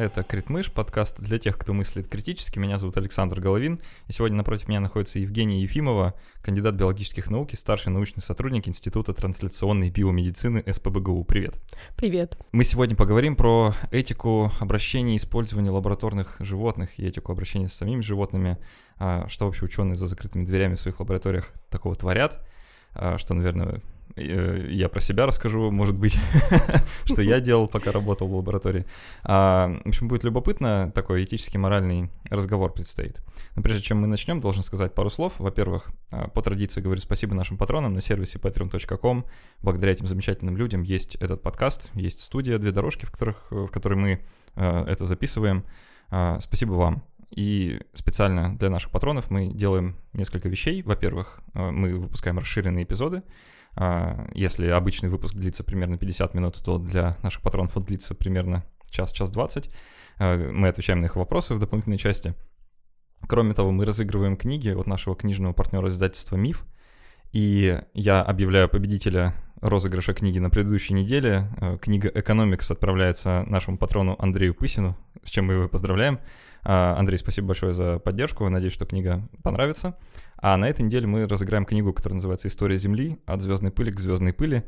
Это Критмыш, подкаст для тех, кто мыслит критически. Меня зовут Александр Головин, и сегодня напротив меня находится Евгения Ефимова, кандидат биологических наук и старший научный сотрудник Института трансляционной биомедицины СПБГУ. Привет. Привет. Мы сегодня поговорим про этику обращения и использования лабораторных животных и этику обращения с самими животными, а, что вообще ученые за закрытыми дверями в своих лабораториях такого творят, а, что, наверное, я про себя расскажу, может быть, что я делал, пока работал в лаборатории. А, в общем, будет любопытно, такой этический, моральный разговор предстоит. Но прежде чем мы начнем, должен сказать пару слов. Во-первых, а, по традиции говорю спасибо нашим патронам на сервисе patreon.com. Благодаря этим замечательным людям есть этот подкаст, есть студия «Две дорожки», в, которых, в которой мы а, это записываем. Спасибо вам. И специально для наших патронов мы делаем несколько вещей. Во-первых, мы выпускаем расширенные эпизоды, а, если обычный выпуск длится примерно 50 минут, то для наших патронов он длится примерно час-час 20. А, мы отвечаем на их вопросы в дополнительной части. Кроме того, мы разыгрываем книги от нашего книжного партнера издательства «Миф». И я объявляю победителя розыгрыша книги на предыдущей неделе. А, книга «Экономикс» отправляется нашему патрону Андрею Пысину, с чем мы его поздравляем. Андрей, спасибо большое за поддержку. Надеюсь, что книга понравится. А на этой неделе мы разыграем книгу, которая называется «История Земли. От звездной пыли к звездной пыли».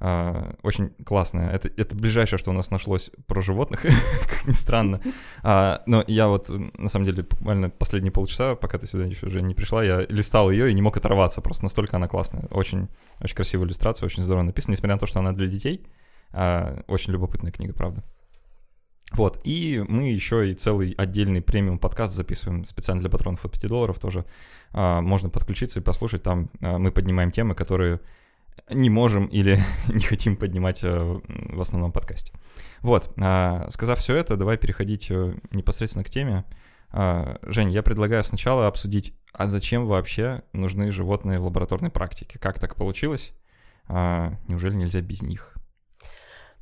Uh, очень классная. Это, это ближайшее, что у нас нашлось про животных, как ни странно. Uh, но я вот, на самом деле, буквально последние полчаса, пока ты сюда еще уже не пришла, я листал ее и не мог оторваться, просто настолько она классная. Очень, очень красивая иллюстрация, очень здорово написана, несмотря на то, что она для детей. Uh, очень любопытная книга, правда. Вот, и мы еще и целый отдельный премиум подкаст записываем специально для патронов от 5 долларов тоже. А, можно подключиться и послушать, там а, мы поднимаем темы, которые не можем или не хотим поднимать а, в основном подкасте. Вот, а, сказав все это, давай переходить а, непосредственно к теме. А, Жень, я предлагаю сначала обсудить, а зачем вообще нужны животные в лабораторной практике? Как так получилось? А, неужели нельзя без них?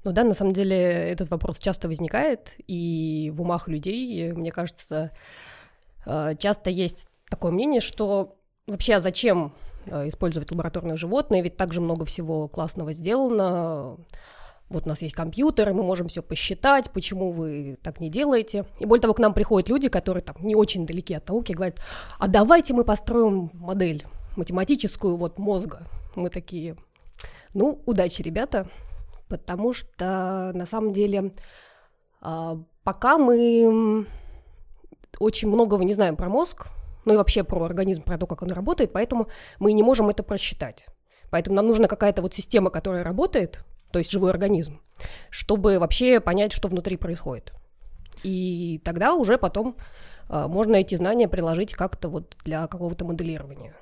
Ну да, на самом деле этот вопрос часто возникает, и в умах людей, мне кажется, э, часто есть такое мнение, что вообще а зачем э, использовать лабораторные животные, ведь так же много всего классного сделано, вот у нас есть компьютеры, мы можем все посчитать, почему вы так не делаете. И более того, к нам приходят люди, которые там не очень далеки от науки, говорят, а давайте мы построим модель математическую вот мозга. Мы такие, ну, удачи, ребята, потому что на самом деле а, пока мы очень многого не знаем про мозг, ну и вообще про организм, про то, как он работает, поэтому мы не можем это просчитать. Поэтому нам нужна какая-то вот система, которая работает, то есть живой организм, чтобы вообще понять, что внутри происходит. И тогда уже потом э, можно эти знания приложить как-то вот для какого-то моделирования.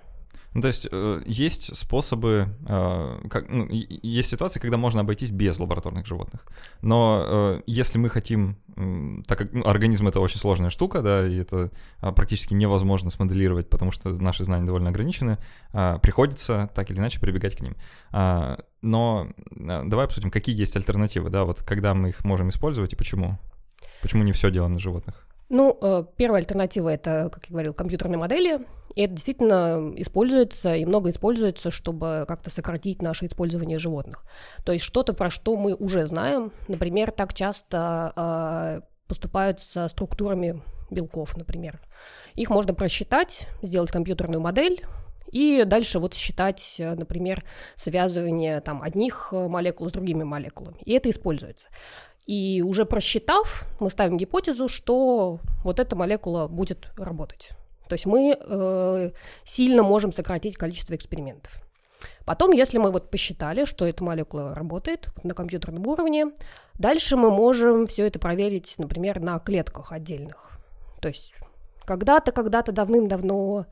Ну, то есть э, есть способы, э, как, ну, есть ситуации, когда можно обойтись без лабораторных животных. Но э, если мы хотим, э, так как ну, организм это очень сложная штука, да, и это э, практически невозможно смоделировать, потому что наши знания довольно ограничены, э, приходится так или иначе прибегать к ним. Э, но э, давай обсудим, какие есть альтернативы, да, вот когда мы их можем использовать и почему. Почему не все делаем на животных? Ну, э, первая альтернатива — это, как я говорил, компьютерные модели. И это действительно используется и много используется, чтобы как-то сократить наше использование животных. То есть что-то, про что мы уже знаем. Например, так часто э, поступают со структурами белков, например. Их можно просчитать, сделать компьютерную модель, и дальше вот считать, например, связывание там, одних молекул с другими молекулами. И это используется. И уже просчитав, мы ставим гипотезу, что вот эта молекула будет работать. То есть мы э, сильно можем сократить количество экспериментов. Потом, если мы вот посчитали, что эта молекула работает на компьютерном уровне, дальше мы можем все это проверить, например, на клетках отдельных. То есть когда-то, когда-то давным-давно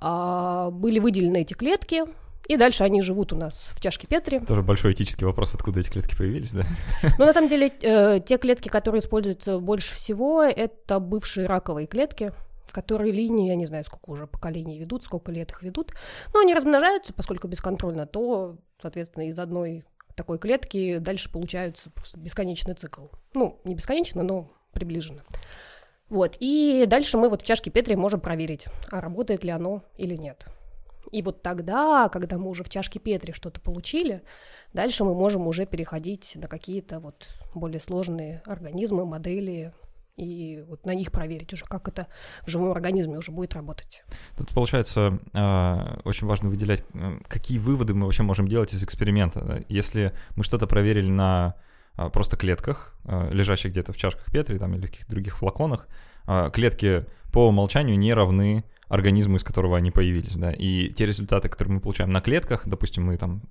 э, были выделены эти клетки, и дальше они живут у нас в чашке Петри. Тоже большой этический вопрос, откуда эти клетки появились, да? Ну, на самом деле, э, те клетки, которые используются больше всего, это бывшие раковые клетки, которые линии, я не знаю, сколько уже поколений ведут, сколько лет их ведут. Но они размножаются, поскольку бесконтрольно, то, соответственно, из одной такой клетки дальше получается просто бесконечный цикл. Ну, не бесконечно, но приближенно. Вот, и дальше мы вот в чашке Петри можем проверить, а работает ли оно или нет. И вот тогда, когда мы уже в чашке Петри что-то получили, дальше мы можем уже переходить на какие-то вот более сложные организмы, модели, и вот на них проверить уже, как это в живом организме уже будет работать. Тут получается а, очень важно выделять, какие выводы мы вообще можем делать из эксперимента. Если мы что-то проверили на а, просто клетках, а, лежащих где-то в чашках Петри там, или в каких-то других флаконах, клетки по умолчанию не равны организму, из которого они появились, да, и те результаты, которые мы получаем на клетках, допустим, мы там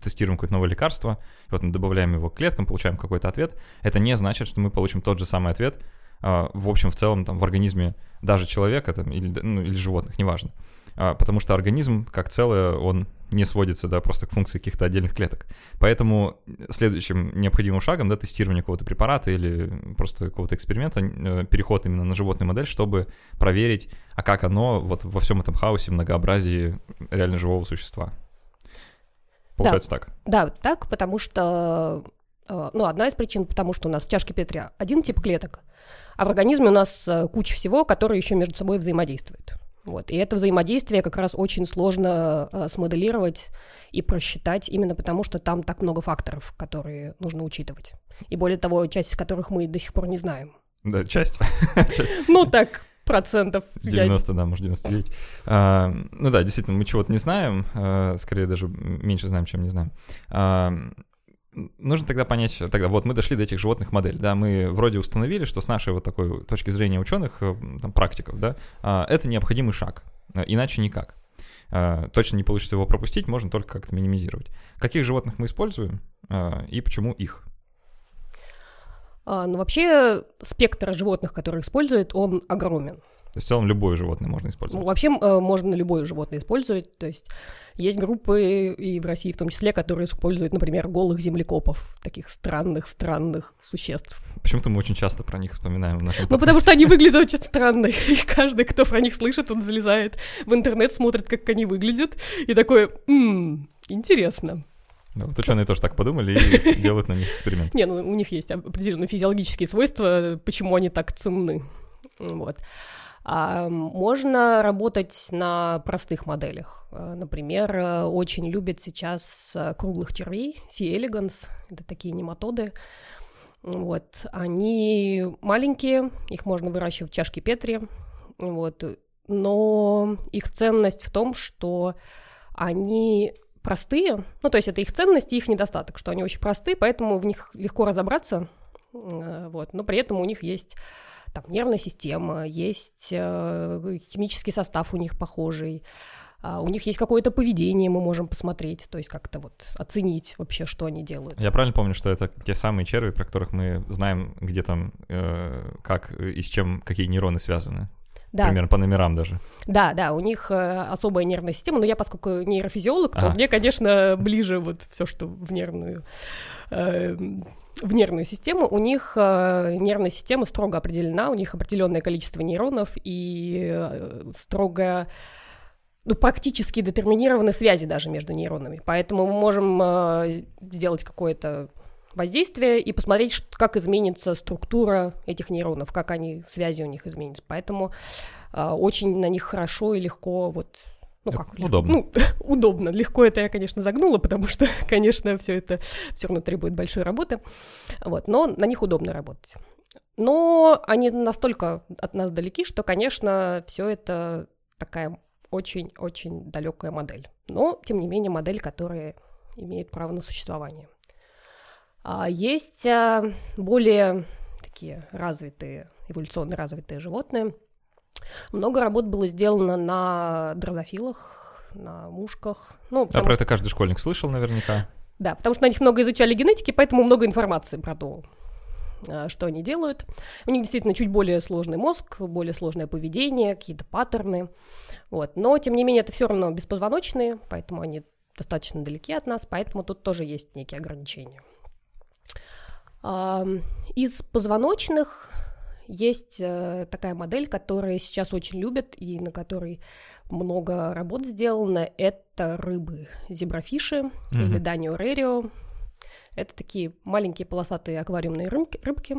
тестируем какое-то новое лекарство, и вот мы добавляем его к клеткам, получаем какой-то ответ, это не значит, что мы получим тот же самый ответ а, в общем, в целом, там, в организме даже человека там, или, ну, или животных, неважно. А, потому что организм, как целое, он не сводится, да, просто к функции каких-то отдельных клеток. Поэтому следующим необходимым шагом, да, тестирование какого-то препарата или просто какого-то эксперимента, э, переход именно на животную модель, чтобы проверить, а как оно вот во всем этом хаосе, многообразии реально живого существа. Получается да. так? Да, так, потому что, э, ну, одна из причин, потому что у нас в чашке Петри один тип клеток, а в организме у нас э, куча всего, которые еще между собой взаимодействуют. Вот. И это взаимодействие как раз очень сложно э, смоделировать и просчитать, именно потому что там так много факторов, которые нужно учитывать. И более того, часть из которых мы до сих пор не знаем. Да, часть. Ну так, процентов. 90, да, может, 99. А, ну да, действительно, мы чего-то не знаем, а, скорее даже меньше знаем, чем не знаем. А, нужно тогда понять, тогда вот мы дошли до этих животных моделей, да, мы вроде установили, что с нашей вот такой точки зрения ученых, э, там, практиков, да, а, это необходимый шаг, э, иначе никак. А, точно не получится его пропустить, можно только как-то минимизировать. Каких животных мы используем а, и почему их? Ну, вообще, спектр животных, которые используют, он огромен. То есть в целом любое животное можно использовать? Ну, вообще э, можно любое животное использовать. То есть есть группы, и в России в том числе, которые используют, например, голых землекопов, таких странных-странных существ. Почему-то мы очень часто про них вспоминаем в нашем. Ну, потому что они выглядят очень странно, и каждый, кто про них слышит, он залезает в интернет, смотрит, как они выглядят, и такой, ммм, интересно. Да, вот ученые тоже так подумали и делают на них эксперимент. Не, ну у них есть определенные физиологические свойства, почему они так ценны. Вот. А, можно работать на простых моделях. А, например, э, очень любят сейчас э, круглых червей, C. elegans, это такие нематоды. Вот. Они маленькие, их можно выращивать в чашке Петри, вот. но их ценность в том, что они простые, ну, то есть это их ценность и их недостаток, что они очень простые, поэтому в них легко разобраться, э, вот, но при этом у них есть там нервная система, есть э, химический состав у них похожий, а у них есть какое-то поведение, мы можем посмотреть, то есть как-то вот оценить вообще, что они делают. Я правильно помню, что это те самые черви, про которых мы знаем, где там, э, как и с чем, какие нейроны связаны? Да. Примерно по номерам даже. Да, да, у них э, особая нервная система, но я, поскольку нейрофизиолог, то а. мне, конечно, ближе вот все, что в нервную э, в нервную систему, у них э, нервная система строго определена, у них определенное количество нейронов и э, строго ну, практически детерминированы связи даже между нейронами. Поэтому мы можем э, сделать какое-то воздействие и посмотреть, как изменится структура этих нейронов, как они, связи у них изменятся. Поэтому э, очень на них хорошо и легко вот ну как? Удобно. Ну, удобно. Легко это я, конечно, загнула, потому что, конечно, все это все равно требует большой работы. Вот, но на них удобно работать. Но они настолько от нас далеки, что, конечно, все это такая очень-очень далекая модель. Но, тем не менее, модель, которая имеет право на существование. А есть а, более такие развитые, эволюционно развитые животные, много работ было сделано на дрозофилах, на мушках. Ну, а про что... это каждый школьник слышал наверняка. Да, потому что на них много изучали генетики, поэтому много информации про то, а, что они делают. У них действительно чуть более сложный мозг, более сложное поведение, какие-то паттерны. Вот. Но, тем не менее, это все равно беспозвоночные, поэтому они достаточно далеки от нас, поэтому тут тоже есть некие ограничения. Из позвоночных есть э, такая модель, которую сейчас очень любят и на которой много работ сделано. Это рыбы зеброфиши mm-hmm. или данио рерио. Это такие маленькие полосатые аквариумные рыбки, рыбки.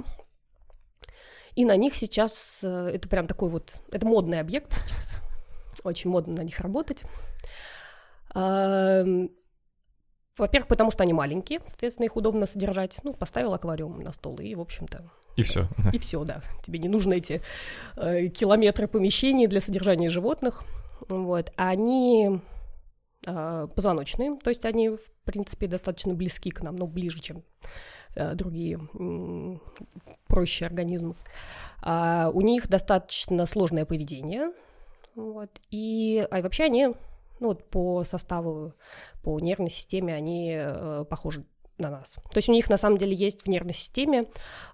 И на них сейчас, э, это прям такой вот, это модный объект сейчас. Очень модно на них работать. Во-первых, потому что они маленькие, соответственно, их удобно содержать. Ну, поставил аквариум на стол, и, в общем-то... И все. И все, да. Тебе не нужны эти э, километры помещений для содержания животных. Вот. Они э, позвоночные, то есть они, в принципе, достаточно близки к нам, но ближе, чем э, другие э, проще организмы. А у них достаточно сложное поведение, вот, и а вообще они ну вот по составу, по нервной системе они э, похожи на нас. То есть у них на самом деле есть в нервной системе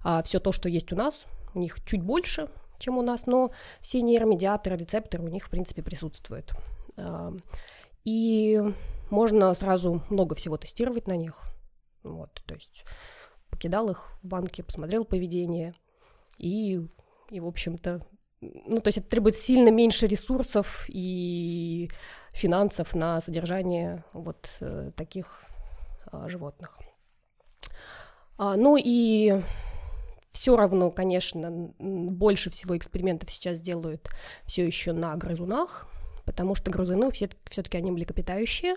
э, все то, что есть у нас, у них чуть больше, чем у нас, но все нейромедиаторы, рецепторы у них, в принципе, присутствуют. Э, и можно сразу много всего тестировать на них. Вот, то есть покидал их в банке, посмотрел поведение, и, и в общем-то, ну, то есть это требует сильно меньше ресурсов и финансов на содержание вот э, таких э, животных. А, ну и все равно, конечно, больше всего экспериментов сейчас делают все еще на грызунах, потому что грызуны все, все-таки они млекопитающие,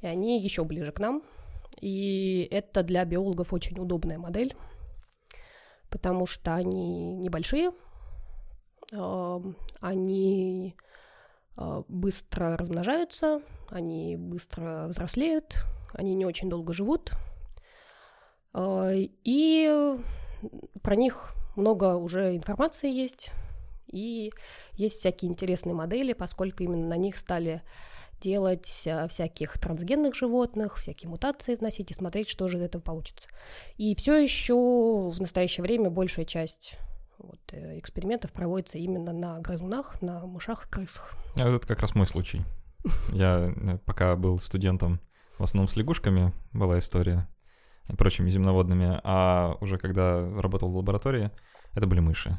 и они еще ближе к нам. И это для биологов очень удобная модель, потому что они небольшие, они а, быстро размножаются, они быстро взрослеют, они не очень долго живут. А, и про них много уже информации есть, и есть всякие интересные модели, поскольку именно на них стали делать а, всяких трансгенных животных, всякие мутации вносить и смотреть, что же из этого получится. И все еще в настоящее время большая часть вот, э, экспериментов проводится именно на грызунах, на мышах и крысах. А это как раз мой случай. Я э, пока был студентом, в основном с лягушками была история и прочими земноводными, а уже когда работал в лаборатории, это были мыши.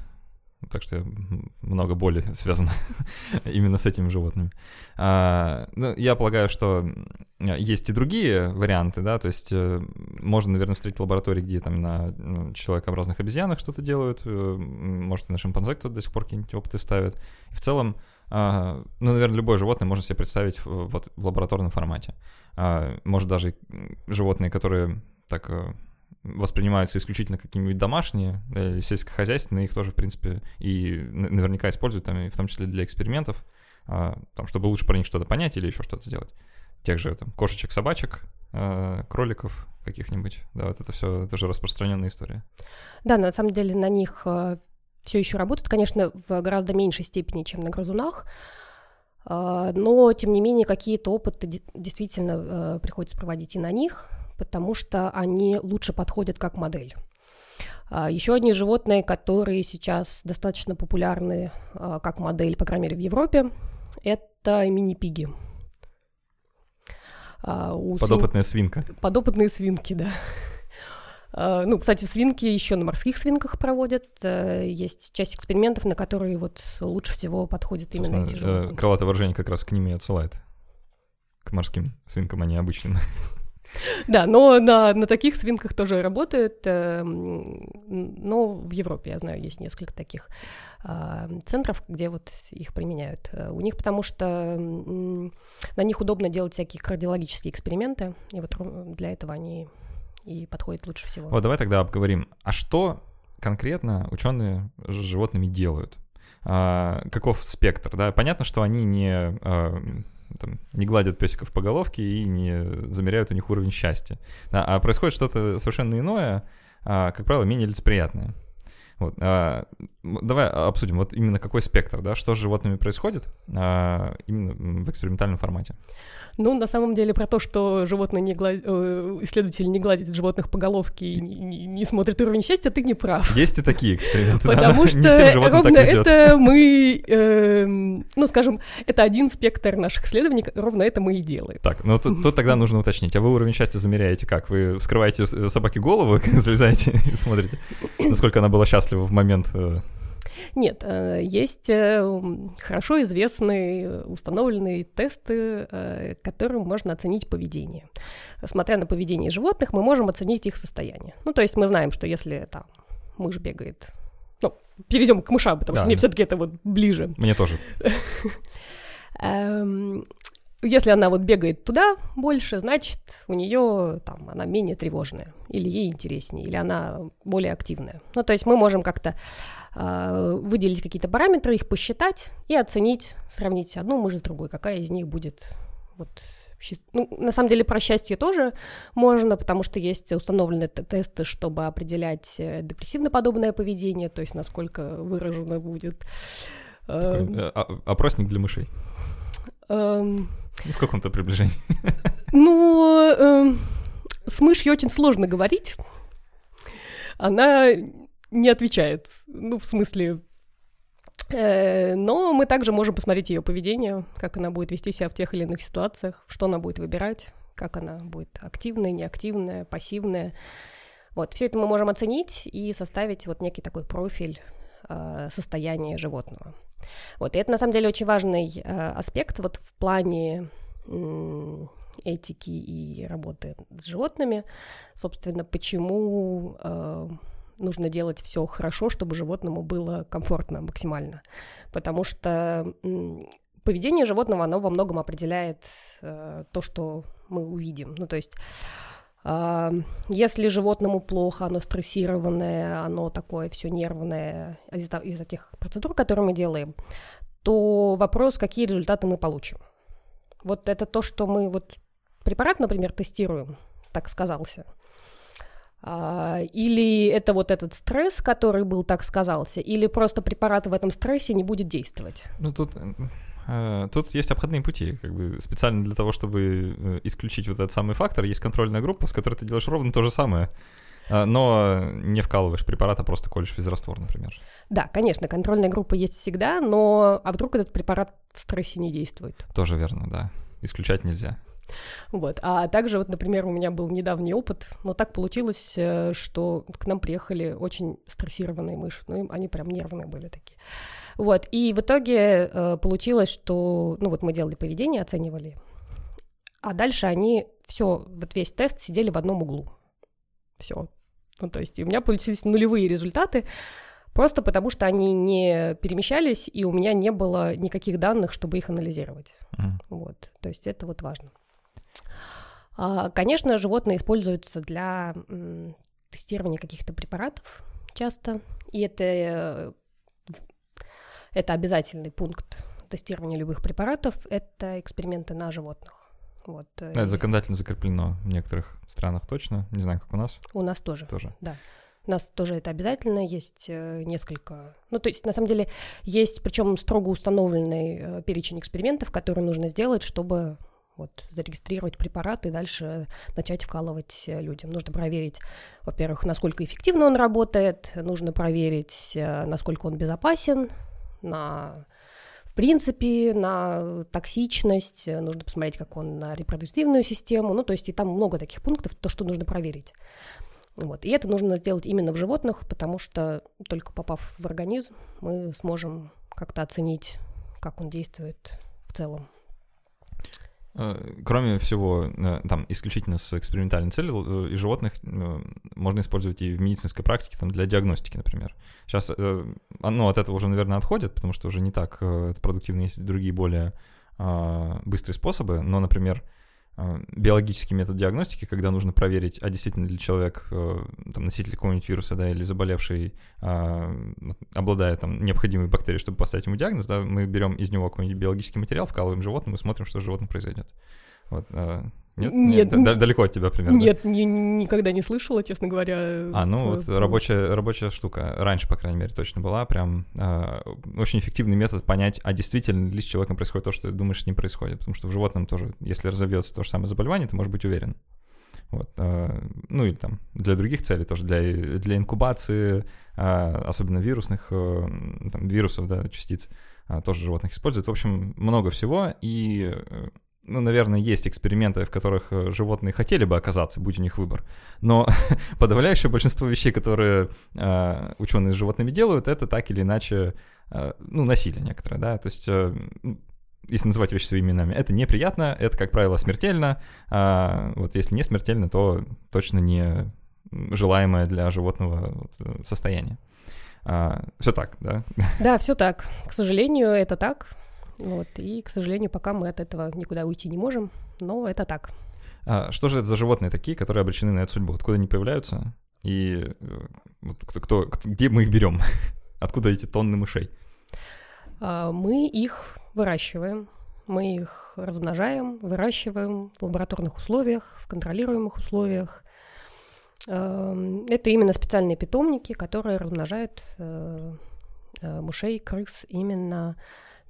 Так что много боли связано именно с этими животными. А, ну, я полагаю, что есть и другие варианты, да, то есть э, можно, наверное, встретить лаборатории, где там на ну, человекообразных обезьянах что-то делают, э, может, и на шимпанзе кто-то до сих пор какие-нибудь опыты ставит. И в целом, а, ну, наверное, любое животное можно себе представить вот в лабораторном формате. А, может, даже животные, которые так э, воспринимаются исключительно какие-нибудь домашние или сельскохозяйственные, их тоже, в принципе, и наверняка используют, там, и в том числе для экспериментов, а, там, чтобы лучше про них что-то понять или еще что-то сделать. Тех же там, кошечек, собачек, а, кроликов каких-нибудь. Да, вот это все тоже распространенная история. Да, на самом деле на них а, все еще работают, конечно, в гораздо меньшей степени, чем на грызунах, но, тем не менее, какие-то опыты действительно приходится проводить и на них потому что они лучше подходят как модель. А, Еще одни животные, которые сейчас достаточно популярны а, как модель, по крайней мере, в Европе, это мини-пиги. А, Подопытная свин... свинка. Подопытные свинки, да. Ну, кстати, свинки еще на морских свинках проводят. Э, есть часть экспериментов, на которые вот лучше всего подходят именно эти животные. Э, крылатое выражение как раз к ним и отсылает. К морским свинкам они обычно. Да, но на, на таких свинках тоже работает. Э, но в Европе, я знаю, есть несколько таких а, центров, где вот их применяют. Э, у них потому что на них удобно делать всякие кардиологические эксперименты, и вот для этого они и подходят лучше всего. Вот давай тогда обговорим, а что конкретно ученые с животными делают? А, каков спектр, да? Понятно, что они не а, там, не гладят песиков по головке и не замеряют у них уровень счастья. Да, а происходит что-то совершенно иное, а, как правило, менее лицеприятное. Вот, а, давай обсудим вот именно какой спектр, да, что с животными происходит а, именно в экспериментальном формате. Ну, на самом деле, про то, что животные не глад... Э, исследователи не гладят животных по головке и не, не смотрят уровень счастья, ты не прав. Есть и такие эксперименты. Потому что ровно это мы, эм, ну, скажем, это один спектр наших исследований, ровно это мы и делаем. Так, ну тут тогда нужно уточнить. А вы уровень счастья замеряете как? Вы вскрываете собаке голову, залезаете и смотрите, насколько она была счастлива в момент э, нет, э, есть э, хорошо известные установленные тесты, э, которым можно оценить поведение. Смотря на поведение животных, мы можем оценить их состояние. Ну, то есть мы знаем, что если там мышь бегает ну, перейдем к мышам, потому да. что мне все-таки это вот ближе. Мне тоже. Эм, если она вот бегает туда больше, значит, у нее там она менее тревожная, или ей интереснее, или она более активная. Ну, то есть мы можем как-то выделить какие-то параметры, их посчитать и оценить, сравнить одну мышь с другой, какая из них будет вот ну, на самом деле про счастье тоже можно, потому что есть установленные тесты, чтобы определять э, депрессивно-подобное поведение, то есть насколько выражено будет. Такой, э, опросник для мышей. Эм... В каком-то приближении. Ну, эм, с мышью очень сложно говорить. Она не отвечает. Ну, в смысле, Э, но мы также можем посмотреть ее поведение, как она будет вести себя в тех или иных ситуациях, что она будет выбирать, как она будет активная, неактивная, пассивная. Вот, все это мы можем оценить и составить вот некий такой профиль э, состояния животного. Вот, и это на самом деле очень важный э, аспект вот в плане э, этики и работы с животными. Собственно, почему э, нужно делать все хорошо, чтобы животному было комфортно максимально. Потому что поведение животного, оно во многом определяет э, то, что мы увидим. Ну, то есть э, если животному плохо, оно стрессированное, оно такое все нервное из-за, из тех процедур, которые мы делаем, то вопрос, какие результаты мы получим. Вот это то, что мы вот препарат, например, тестируем, так сказался – или это вот этот стресс, который был, так сказался, или просто препарат в этом стрессе не будет действовать? Ну, тут, э, тут есть обходные пути. Как бы специально для того, чтобы э, исключить вот этот самый фактор, есть контрольная группа, с которой ты делаешь ровно то же самое, а, но не вкалываешь препарат, а просто колешь физраствор, например. Да, конечно, контрольная группа есть всегда, но а вдруг этот препарат в стрессе не действует? Тоже верно, да. Исключать нельзя. Вот. А также, вот, например, у меня был недавний опыт, но так получилось, э, что к нам приехали очень стрессированные мыши, ну, они прям нервные были такие. Вот, и в итоге э, получилось, что, ну, вот мы делали поведение, оценивали, а дальше они все, вот весь тест сидели в одном углу. Все. Ну, то есть у меня получились нулевые результаты, просто потому что они не перемещались, и у меня не было никаких данных, чтобы их анализировать. Mm. Вот, то есть это вот важно. А, конечно, животные используются для тестирования каких-то препаратов часто, и это, э, это обязательный пункт тестирования любых препаратов, это эксперименты на животных. Вот. Э, это законодательно закреплено в некоторых странах точно, не знаю, как у нас. У нас тоже. Тоже. Да. У нас тоже это обязательно, есть э, несколько... Ну, то есть, на самом деле, есть, причем строго установленный перечень экспериментов, которые нужно сделать, чтобы вот, зарегистрировать препарат и дальше начать вкалывать э, людям. Нужно проверить, во-первых, насколько эффективно он работает, нужно проверить, э, насколько он безопасен, на в принципе, на токсичность, нужно посмотреть, как он на репродуктивную систему, ну, то есть и там много таких пунктов, то, что нужно проверить. Вот. И это нужно сделать именно в животных, потому что только попав в организм, мы сможем как-то оценить, как он действует в целом. Э, кроме всего, э, там, исключительно с экспериментальной целью, э, и животных можно использовать и в медицинской практике, там, для диагностики, например. Сейчас, ну, от этого уже, наверное, отходят, потому что уже не так продуктивно, есть другие более а, быстрые способы, но, например, биологический метод диагностики, когда нужно проверить, а действительно ли человек э, там, носитель какого-нибудь вируса, да, или заболевший а, обладает там необходимой бактерией, чтобы поставить ему диагноз, да, мы берем из него какой-нибудь биологический материал, вкалываем животным и смотрим, что с животным произойдет. Вот, а, нет? Нет, Нет далеко от тебя примерно. Нет, ни, никогда не слышала, честно говоря. А, ну вот рабочая, рабочая штука. Раньше, по крайней мере, точно была. Прям э, очень эффективный метод понять, а действительно ли с человеком происходит то, что ты думаешь, с ним происходит. Потому что в животном тоже, если разовьется то же самое заболевание, ты можешь быть уверен. Вот, э, ну или там для других целей тоже, для, для инкубации, э, особенно вирусных, э, там, вирусов, да, частиц, э, тоже животных используют. В общем, много всего, и э, ну, наверное, есть эксперименты, в которых э, животные хотели бы оказаться, будь у них выбор. Но подавляющее большинство вещей, которые э, ученые с животными делают, это так или иначе, э, ну, насилие некоторое, да. То есть, э, если называть вещи своими именами, это неприятно, это, как правило, смертельно. А вот если не смертельно, то точно не желаемое для животного э, состояние. А, все так, да? Да, все так. К сожалению, это так. Вот, и, к сожалению, пока мы от этого никуда уйти не можем, но это так. А что же это за животные такие, которые обречены на эту судьбу? Откуда они появляются? И э, кто, кто, где мы их берем? Откуда эти тонны мышей? А, мы их выращиваем, мы их размножаем, выращиваем в лабораторных условиях, в контролируемых условиях. Эм, это именно специальные питомники, которые размножают э, э, мышей, крыс именно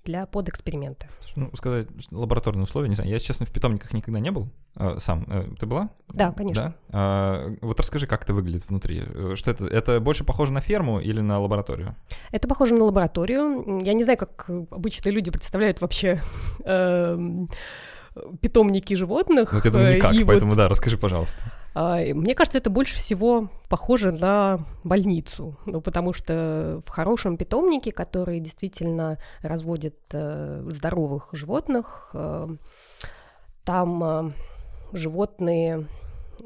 для подэксперимента. Ну, сказать, лабораторные условия, не знаю, я, честно, в питомниках никогда не был э, сам. Э, ты была? Да, конечно. Да? А, вот расскажи, как это выглядит внутри. Э, что это? Это больше похоже на ферму или на лабораторию? Это похоже на лабораторию. Я не знаю, как обычные люди представляют вообще... Э, питомники животных. Ну, я думаю, никак, и поэтому вот, да, расскажи, пожалуйста. А, мне кажется, это больше всего похоже на больницу, ну, потому что в хорошем питомнике, который действительно разводит э, здоровых животных, э, там э, животные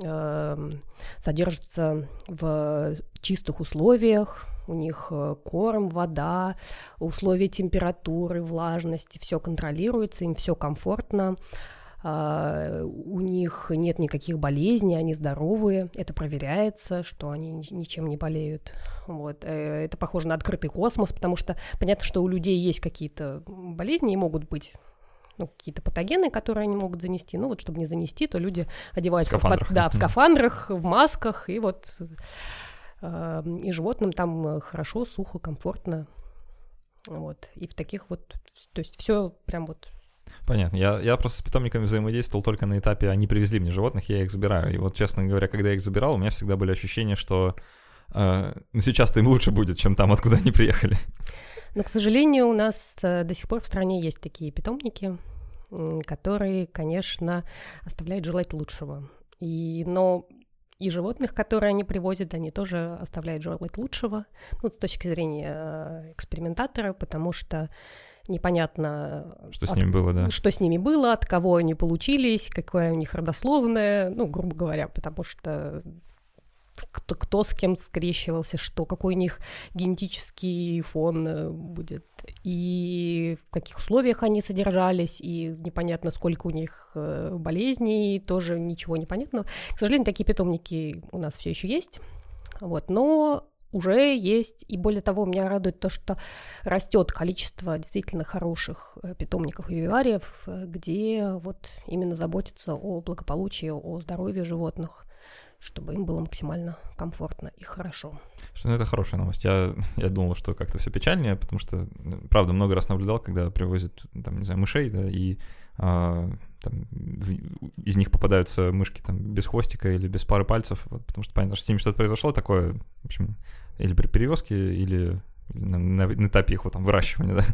э, содержатся в чистых условиях, у них э, корм, вода, условия температуры, влажности, все контролируется, им все комфортно. Uh, у них нет никаких болезней, они здоровые, это проверяется, что они ничем не болеют. Вот. Э, это похоже на открытый космос, потому что понятно, что у людей есть какие-то болезни и могут быть ну, какие-то патогены, которые они могут занести. Ну, вот чтобы не занести, то люди одеваются в, скафандрах. В, да, в скафандрах, в масках, и вот и животным там э, хорошо, сухо, комфортно. Вот. И в таких вот, то есть все прям вот Понятно. Я, я просто с питомниками взаимодействовал только на этапе, они привезли мне животных, я их забираю. И вот, честно говоря, когда я их забирал, у меня всегда были ощущения, что э, ну, сейчас-то им лучше будет, чем там, откуда они приехали. Но, к сожалению, у нас э, до сих пор в стране есть такие питомники, которые, конечно, оставляют желать лучшего. И, но и животных, которые они привозят, они тоже оставляют желать лучшего, ну, с точки зрения э, экспериментатора, потому что непонятно... Что от, с ними было, да. Что с ними было, от кого они получились, какое у них родословное, ну, грубо говоря, потому что кто, кто с кем скрещивался, что, какой у них генетический фон э, будет, и в каких условиях они содержались, и непонятно, сколько у них э, болезней, тоже ничего не понятно. К сожалению, такие питомники у нас все еще есть, вот, но уже есть, и более того, меня радует то, что растет количество действительно хороших э, питомников и вивариев, где вот именно заботятся о благополучии, о здоровье животных чтобы им было максимально комфортно и хорошо. Ну, это хорошая новость. Я, я думал, что как-то все печальнее, потому что, правда, много раз наблюдал, когда привозят, там, не знаю, мышей, да, и а, там, в, из них попадаются мышки там без хвостика или без пары пальцев, вот, потому что понятно, что с ними что-то произошло такое, в общем, или при перевозке, или на, на, на этапе их вот там выращивания, да,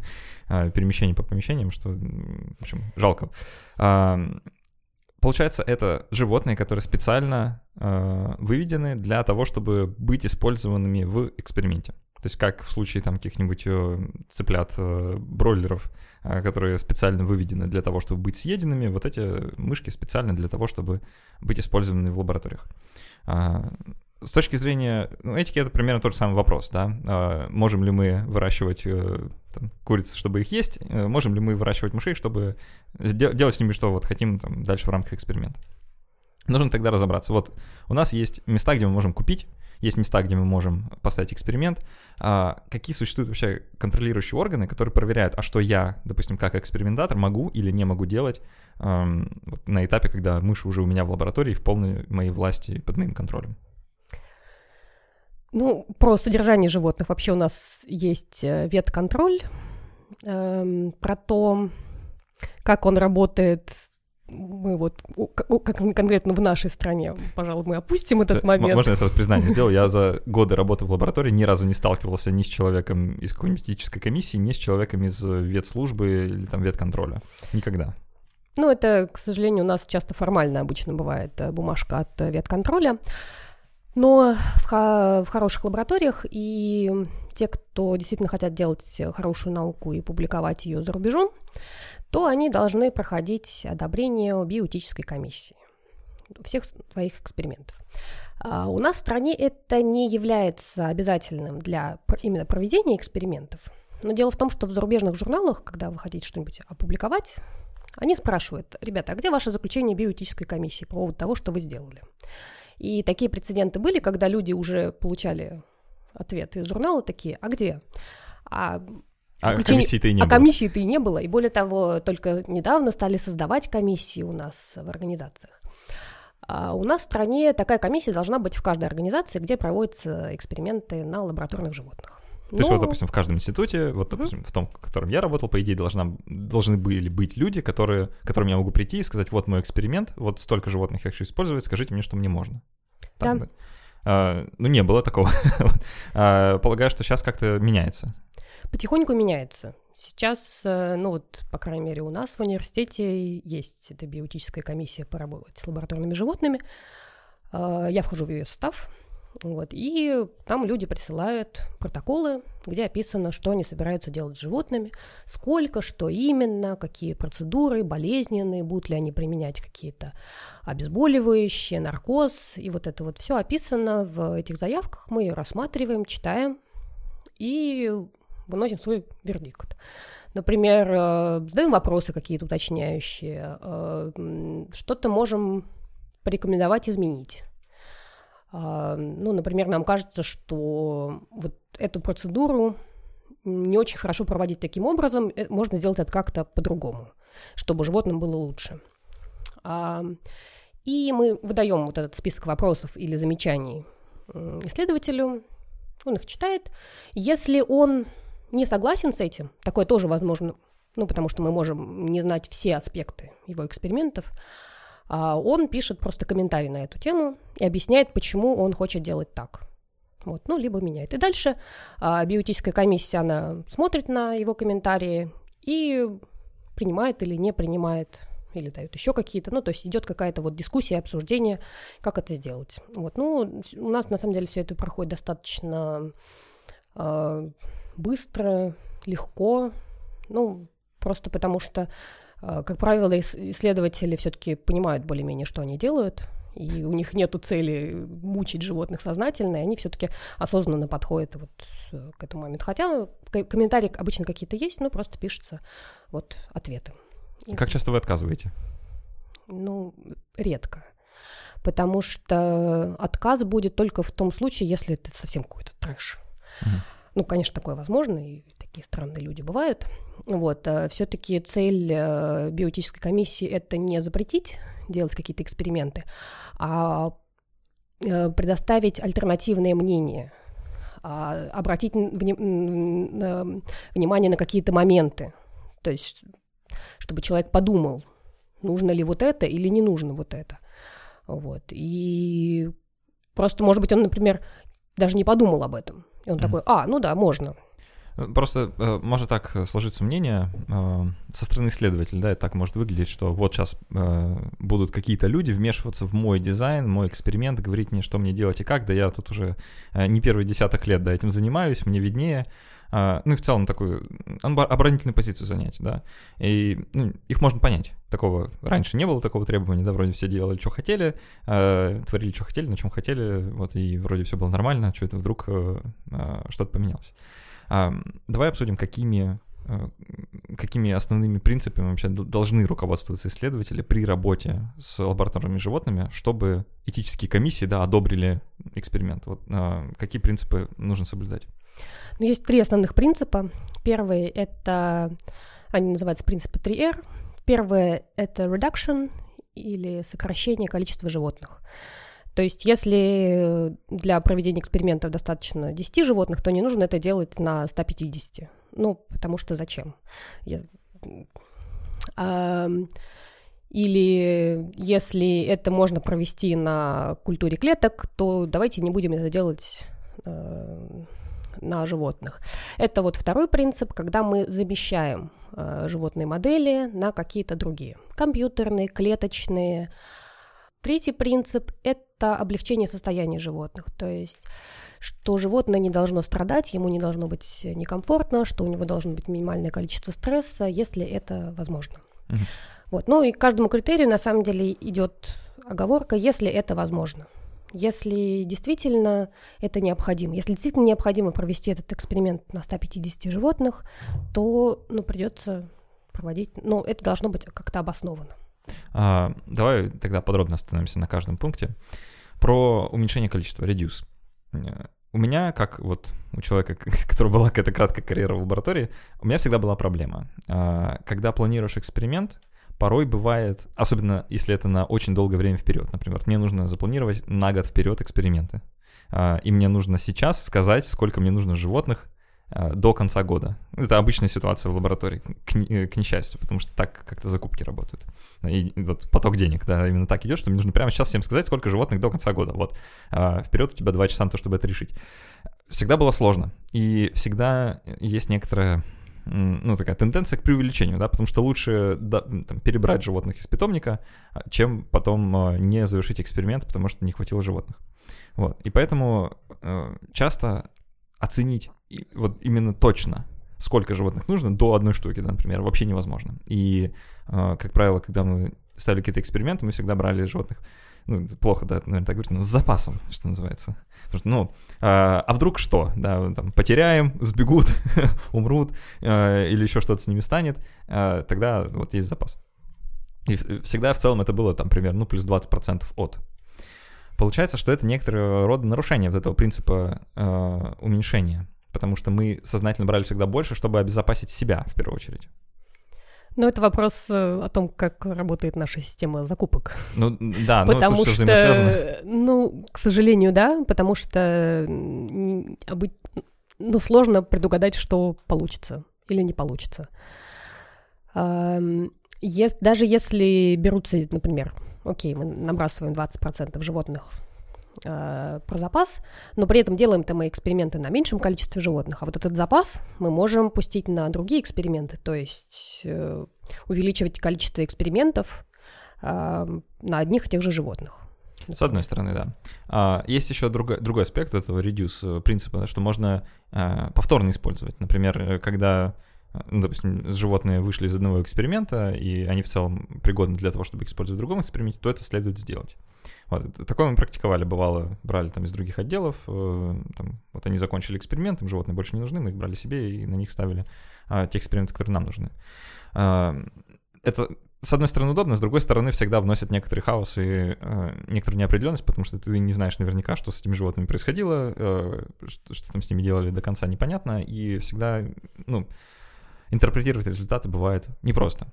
а, перемещения по помещениям, что, в общем, жалко. А, Получается, это животные, которые специально э, выведены для того, чтобы быть использованными в эксперименте. То есть как в случае там каких-нибудь э, цыплят, э, бройлеров, э, которые специально выведены для того, чтобы быть съеденными, вот эти мышки специально для того, чтобы быть использованы в лабораториях. А, с точки зрения ну, этики это примерно тот же самый вопрос, да. А, можем ли мы выращивать э, там, куриц, чтобы их есть? Э, можем ли мы выращивать мышей, чтобы делать с ними что вот хотим там, дальше в рамках эксперимента? Нужно тогда разобраться. Вот у нас есть места, где мы можем купить, есть места, где мы можем поставить эксперимент. А, какие существуют вообще контролирующие органы, которые проверяют, а что я, допустим, как экспериментатор могу или не могу делать эм, вот на этапе, когда мыши уже у меня в лаборатории в полной моей власти под моим контролем? Ну, про содержание животных вообще у нас есть э, ветконтроль, эм, про то, как он работает, мы вот, как конкретно в нашей стране, пожалуй, мы опустим этот момент. Можно я сразу признание сделал? Я за годы работы в лаборатории ни разу не сталкивался ни с человеком из какой-нибудь этической комиссии, ни с человеком из ветслужбы или там ветконтроля. Никогда. Ну, это, к сожалению, у нас часто формально обычно бывает э, бумажка от э, ветконтроля. Но в, в хороших лабораториях и те, кто действительно хотят делать хорошую науку и публиковать ее за рубежом, то они должны проходить одобрение биоэтической комиссии всех своих экспериментов. А у нас в стране это не является обязательным для именно проведения экспериментов, Но дело в том, что в зарубежных журналах, когда вы хотите что-нибудь опубликовать, они спрашивают, ребята, а где ваше заключение биоэтической комиссии по поводу того, что вы сделали? И такие прецеденты были, когда люди уже получали ответы из журнала такие, а где? А а комиссии-то и не а было. комиссии-то и не было. И более того, только недавно стали создавать комиссии у нас в организациях. А у нас в стране такая комиссия должна быть в каждой организации, где проводятся эксперименты на лабораторных животных. То есть вот, ну, допустим, в каждом институте, вот, допустим, в том, в котором я работал, по идее, должна, должны были быть люди, которые, которым я могу прийти и сказать, вот мой эксперимент, вот столько животных я хочу использовать, скажите мне, что мне можно. Так да. А, ну, не было такого. а, полагаю, что сейчас как-то меняется. Потихоньку меняется. Сейчас, э, ну вот, по крайней мере, у нас в университете есть эта биотическая комиссия по работе с лабораторными животными. А, я вхожу в ее состав, вот, и там люди присылают протоколы, где описано, что они собираются делать с животными, сколько, что именно, какие процедуры, болезненные, будут ли они применять какие-то обезболивающие, наркоз, и вот это вот все описано в этих заявках, мы ее рассматриваем, читаем и выносим свой вердикт. Например, э, задаем вопросы какие-то уточняющие, э, что-то можем порекомендовать изменить ну, например, нам кажется, что вот эту процедуру не очень хорошо проводить таким образом, э, можно сделать это как-то по-другому, чтобы животным было лучше. А, и мы выдаем вот этот список вопросов или замечаний исследователю, он их читает. Если он не согласен с этим, такое тоже возможно, ну, потому что мы можем не знать все аспекты его экспериментов, а он пишет просто комментарий на эту тему и объясняет, почему он хочет делать так. Вот, ну, либо меняет. И дальше а, биотическая комиссия, она смотрит на его комментарии и принимает или не принимает, или дает еще какие-то, ну, то есть идет какая-то вот дискуссия, обсуждение, как это сделать. Вот, ну, у нас на самом деле все это проходит достаточно э, быстро, легко, ну, просто потому что а, как правило, исследователи все-таки понимают более-менее, что они делают, и у них нет цели мучить животных сознательно, и они все-таки осознанно подходят вот э, к этому моменту. Хотя комментарии обычно какие-то есть, но просто пишутся вот ответы. Как часто вы отказываете? Ну, редко. Потому что отказ будет только в том случае, если это совсем какой-то трэш. Угу. Ну, конечно, такое возможно, и такие странные люди бывают. Вот, а все-таки цель э, биотической комиссии это не запретить делать какие-то эксперименты, а э, предоставить альтернативное мнение, а обратить внимание на какие-то моменты, то есть чтобы человек подумал, нужно ли вот это или не нужно вот это. Вот. И просто, может быть, он, например, даже не подумал об этом. И он mm-hmm. такой, а, ну да, можно. Просто э, может так сложиться мнение э, со стороны исследователя, да, это так может выглядеть, что вот сейчас э, будут какие-то люди вмешиваться в мой дизайн, мой эксперимент, говорить мне, что мне делать и как, да я тут уже не первый десяток лет, да, этим занимаюсь, мне виднее, ну и в целом такую оборонительную позицию занять, да, и ну, их можно понять, такого раньше не было такого требования, да, вроде все делали, что хотели, творили, что хотели, на чем хотели, вот, и вроде все было нормально, что это вдруг что-то поменялось. А, давай обсудим, какими э, какими основными принципами вообще должны руководствоваться исследователи при работе с лабораторными животными, чтобы этические комиссии да, одобрили эксперимент? Вот, а, какие принципы нужно соблюдать? Ну, есть три основных принципа. Первый — это, они называются принципы 3R. Первый — это reduction или сокращение количества животных. То есть если для проведения экспериментов достаточно 10 животных, то не нужно это делать на 150. Ну, потому что зачем? Я... А, или если это можно провести на культуре клеток, то давайте не будем это делать э, на животных. Это вот второй принцип, когда мы замещаем э, животные модели на какие-то другие. Компьютерные, клеточные, Третий принцип – это облегчение состояния животных, то есть что животное не должно страдать, ему не должно быть некомфортно, что у него должно быть минимальное количество стресса, если это возможно. Угу. Вот. Ну и к каждому критерию на самом деле идет оговорка, если это возможно. Если действительно это необходимо, если действительно необходимо провести этот эксперимент на 150 животных, то ну, придется проводить, ну, это должно быть как-то обосновано. А, давай тогда подробно остановимся на каждом пункте. Про уменьшение количества, reduce. У меня, как вот у человека, у которого была какая-то краткая карьера в лаборатории, у меня всегда была проблема. А, когда планируешь эксперимент, порой бывает, особенно если это на очень долгое время вперед, например, мне нужно запланировать на год вперед эксперименты, а, и мне нужно сейчас сказать, сколько мне нужно животных а, до конца года. Это обычная ситуация в лаборатории, э, к несчастью, потому что так как-то закупки работают. И вот поток денег, да, именно так идет, что мне нужно прямо сейчас всем сказать, сколько животных до конца года. Вот. А вперед у тебя два часа на то, чтобы это решить. Всегда было сложно. И всегда есть некоторая ну, такая тенденция к преувеличению, да, потому что лучше да, там, перебрать животных из питомника, а, чем потом а, не завершить эксперимент, потому что не хватило животных. Вот. И поэтому э, часто оценить вот именно точно, сколько животных нужно до одной штуки, да, например, вообще невозможно. И, э, как правило, когда мы ставили какие-то эксперименты, мы всегда брали животных, ну, плохо, да, наверное, так говорить, но с запасом, что называется. Потому что, ну, а, а вдруг что, да, там, потеряем, сбегут, умрут, э, или еще что-то с ними станет, э, тогда вот есть запас. И всегда в целом это было там примерно, ну, плюс 20% от. Получается, что это некоторые рода нарушение вот этого принципа э, уменьшения потому что мы сознательно брали всегда больше, чтобы обезопасить себя в первую очередь. Ну, это вопрос э, о том, как работает наша система закупок. Ну, да, потому ну, это что, ну, к сожалению, да, потому что ну, сложно предугадать, что получится или не получится. Даже если берутся, например, окей, мы набрасываем 20% животных э, про запас, но при этом делаем-то мы эксперименты на меньшем количестве животных, а вот этот запас мы можем пустить на другие эксперименты, то есть э, увеличивать количество экспериментов э, на одних и тех же животных. С одной стороны, да. А, есть еще другой, другой аспект этого reduce принципа, да, что можно э, повторно использовать. Например, э, когда ну, допустим, животные вышли из одного эксперимента, и они в целом пригодны для того, чтобы использовать в другом эксперименте, то это следует сделать. Вот, такое мы практиковали, бывало, брали там из других отделов, э, там, вот они закончили эксперимент, им животные больше не нужны, мы их брали себе и на них ставили а, те эксперименты, которые нам нужны. А, это, с одной стороны, удобно, с другой стороны, всегда вносит некоторый хаос и э, некоторую неопределенность, потому что ты не знаешь наверняка, что с этими животными происходило, э, что, что там с ними делали до конца непонятно, и всегда, ну, интерпретировать результаты бывает непросто.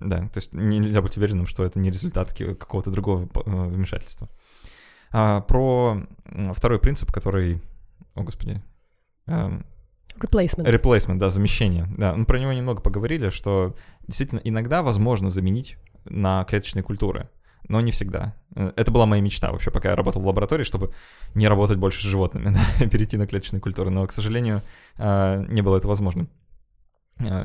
Да, то есть нельзя быть уверенным, что это не результат какого-то другого э, вмешательства. А, про второй принцип, который... О, господи. Эм, replacement. Replacement, да, замещение. Да, мы про него немного поговорили, что действительно иногда возможно заменить на клеточные культуры, но не всегда. Э, это была моя мечта вообще, пока я работал в лаборатории, чтобы не работать больше с животными, да, перейти на клеточные культуры, но, к сожалению, э, не было это возможным.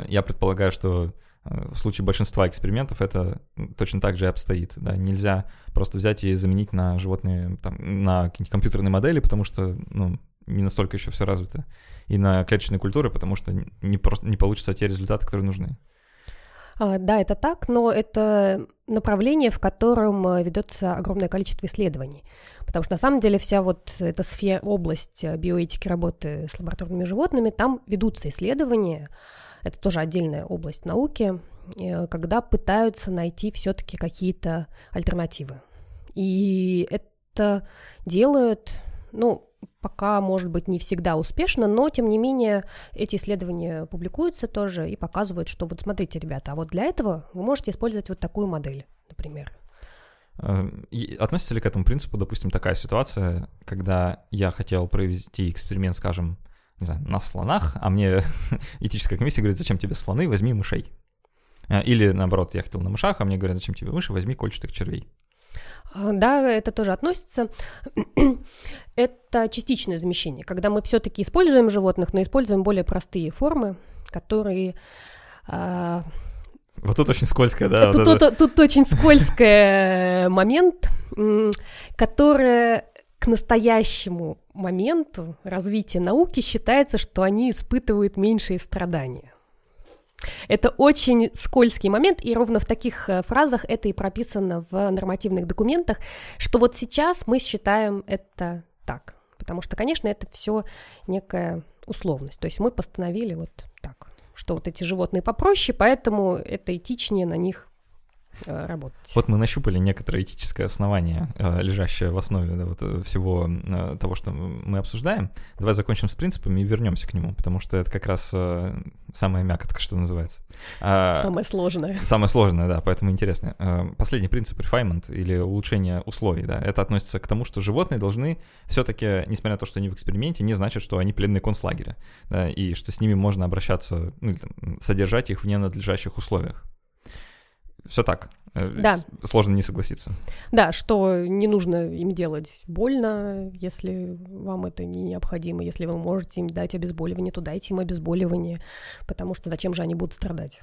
Я предполагаю, что в случае большинства экспериментов это точно так же и обстоит. Да? Нельзя просто взять и заменить на животные, там, на компьютерные модели, потому что ну, не настолько еще все развито, и на клеточные культуры, потому что не, просто, не получится те результаты, которые нужны. А, да, это так, но это направление, в котором э, ведется огромное количество исследований. Потому что на самом деле вся вот эта сфера, область э, биоэтики работы с лабораторными животными, там ведутся исследования, это тоже отдельная область науки, э, когда пытаются найти все-таки какие-то альтернативы. И это делают, ну, пока, может быть, не всегда успешно, но, тем не менее, эти исследования публикуются тоже и показывают, что вот смотрите, ребята, а вот для этого вы можете использовать вот такую модель, например. Э, и относится ли к этому принципу, допустим, такая ситуация, когда я хотел провести эксперимент, скажем, не знаю, на слонах, а мне этическая комиссия говорит, зачем тебе слоны, возьми мышей. А, или наоборот, я хотел на мышах, а мне говорят, зачем тебе мыши, возьми кольчатых червей. А, да, это тоже относится. это частичное замещение, когда мы все-таки используем животных, но используем более простые формы, которые а, вот тут очень скользкая, да. Тут, вот тут, тут очень скользкий момент, который к настоящему моменту развития науки считается, что они испытывают меньшие страдания. Это очень скользкий момент, и ровно в таких э, фразах это и прописано в нормативных документах, что вот сейчас мы считаем это так. Потому что, конечно, это все некая условность. То есть мы постановили вот так, что вот эти животные попроще, поэтому это этичнее на них работать. Вот мы нащупали некоторое этическое основание, э, лежащее в основе да, вот э, всего того, что мы обсуждаем. Давай закончим с принципами и вернемся к нему, потому что это как раз самая мякотка, что называется. А, самое сложное. Самое сложное, да, поэтому интересно. Последний принцип refinement или улучшение условий, да, это относится к тому, что животные должны все-таки, несмотря на то, что они в эксперименте, не значит, что они пленные концлагеря, да, и что с ними можно обращаться, ну, или, там, содержать их в ненадлежащих условиях. Все так. Э, да. Сложно не согласиться. Да, что не нужно им делать больно, если вам это не необходимо. Если вы можете им дать обезболивание, то дайте им обезболивание, потому что зачем же они будут страдать?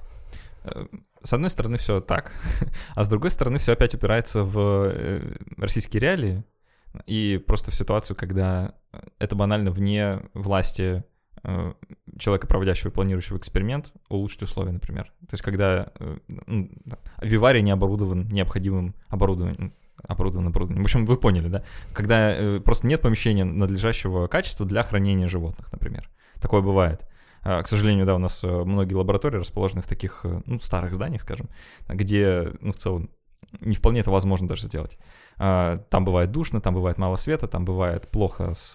Э, с одной стороны, все так, а с другой стороны, все опять упирается в э, российские реалии и просто в ситуацию, когда это банально вне власти человека, проводящего и планирующего эксперимент, улучшить условия, например. То есть, когда э, ну, виварий не оборудован необходимым оборудованием, оборудован оборудованием. В общем, вы поняли, да? Когда э, просто нет помещения надлежащего качества для хранения животных, например. Такое бывает. А, к сожалению, да, у нас многие лаборатории расположены в таких, ну, старых зданиях, скажем, где, ну, в целом, не вполне это возможно даже сделать. А, там бывает душно, там бывает мало света, там бывает плохо с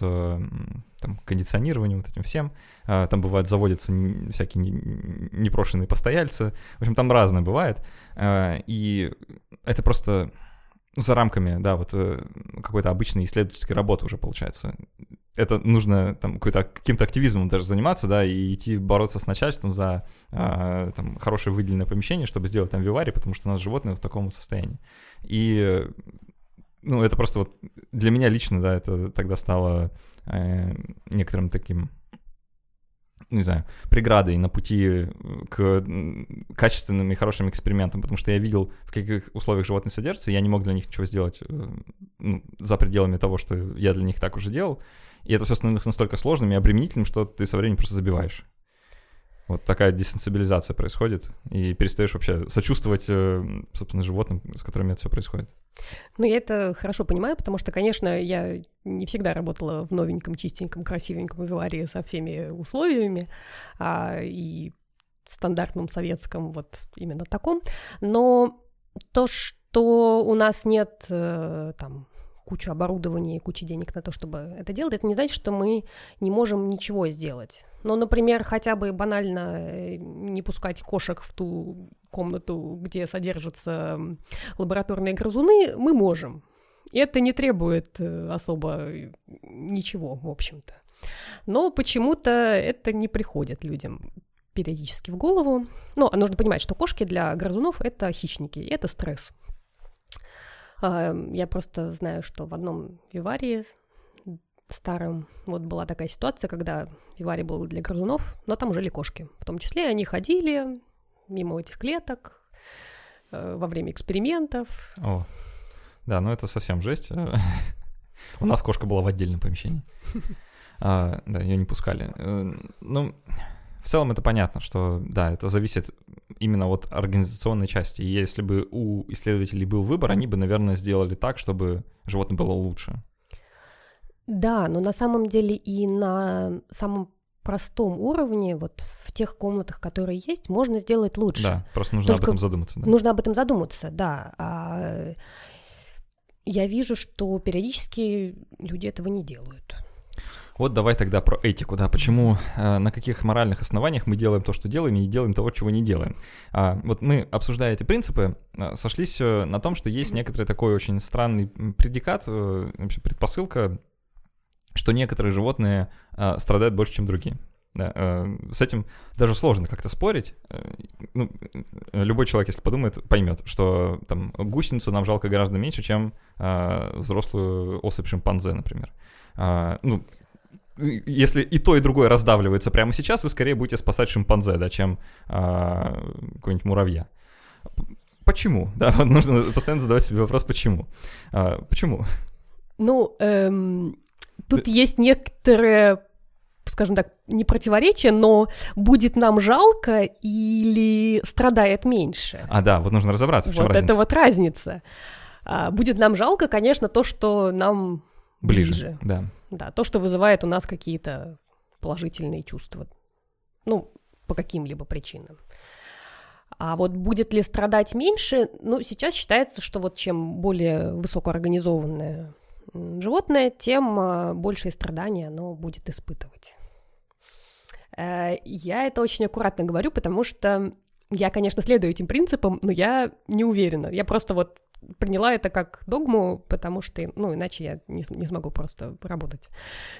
там, кондиционированием, вот этим всем. А, там бывает заводятся всякие непрошенные постояльцы. В общем, там разное бывает. А, и это просто за рамками, да, вот э, какой-то обычной исследовательской работы уже получается. Это нужно там каким-то активизмом даже заниматься, да, и идти бороться с начальством за там, хорошее выделенное помещение, чтобы сделать там вивари, потому что у нас животные в таком состоянии. И ну, это просто вот для меня лично, да, это тогда стало э, некоторым таким, не знаю, преградой на пути э, к качественным и хорошим экспериментам, потому что я видел, в каких условиях животные содержатся, и я не мог для них ничего сделать э, ну, за пределами того, что я для них так уже делал, и это все становилось настолько сложным и обременительным, что ты со временем просто забиваешь. Вот такая десенсибилизация происходит, и перестаешь вообще сочувствовать, э, собственно, животным, с которыми это все происходит. Ну, я это хорошо понимаю, потому что, конечно, я не всегда работала в новеньком, чистеньком, красивеньком виварии со всеми условиями, а, и в стандартном советском вот именно таком, но то, что у нас нет э, там кучу оборудования и кучу денег на то, чтобы это делать, это не значит, что мы не можем ничего сделать. Но, например, хотя бы банально э, не пускать кошек в ту комнату, где содержатся лабораторные грызуны, мы можем. И это не требует э, особо ничего, в общем-то. Но почему-то это не приходит людям периодически в голову. Ну, а нужно понимать, что кошки для грызунов — это хищники, и это стресс. А, я просто знаю, что в одном виварии старом вот была такая ситуация, когда виварий был для грызунов, но там жили кошки. В том числе они ходили мимо этих клеток э, во время экспериментов. О, да, ну это совсем жесть. У нас кошка была в отдельном помещении. А, да, ее не пускали. Э, ну, в целом это понятно, что да, это зависит именно от организационной части. И если бы у исследователей был выбор, они бы, наверное, сделали так, чтобы животное было лучше. Да, но на самом деле и на самом простом уровне, вот в тех комнатах, которые есть, можно сделать лучше. Да, просто нужно Только об этом задуматься. Да. Нужно об этом задуматься, да. А я вижу, что периодически люди этого не делают. Вот давай тогда про этику, да, почему, э, на каких моральных основаниях мы делаем то, что делаем, и не делаем того, чего не делаем. А, вот мы, обсуждая эти принципы, э, сошлись э, на том, что есть некоторый такой очень странный предикат, предпосылка, что некоторые животные страдают больше, чем другие. Да, э, с этим даже сложно как-то спорить. Ну, любой человек, если подумает, поймет, что там гусеницу нам жалко гораздо меньше, чем э, взрослую особь шимпанзе, например. Э, ну, если и то, и другое раздавливается прямо сейчас, вы скорее будете спасать шимпанзе, да, чем а, какого-нибудь муравья. Почему? Да, нужно постоянно задавать себе вопрос, почему. А, почему? Ну, эм, тут есть некоторая скажем так, не противоречие, но будет нам жалко или страдает меньше? А, да, вот нужно разобраться, в чем вот разница. это вот разница. А, будет нам жалко, конечно, то, что нам ближе. ближе. Да. Да, то, что вызывает у нас какие-то положительные чувства. Ну, по каким-либо причинам. А вот будет ли страдать меньше? Ну, сейчас считается, что вот чем более высокоорганизованное животное, тем а, большие страдания оно будет испытывать. Э, я это очень аккуратно говорю, потому что я, конечно, следую этим принципам, но я не уверена. Я просто вот приняла это как догму, потому что, ну, иначе я не, не смогу просто работать.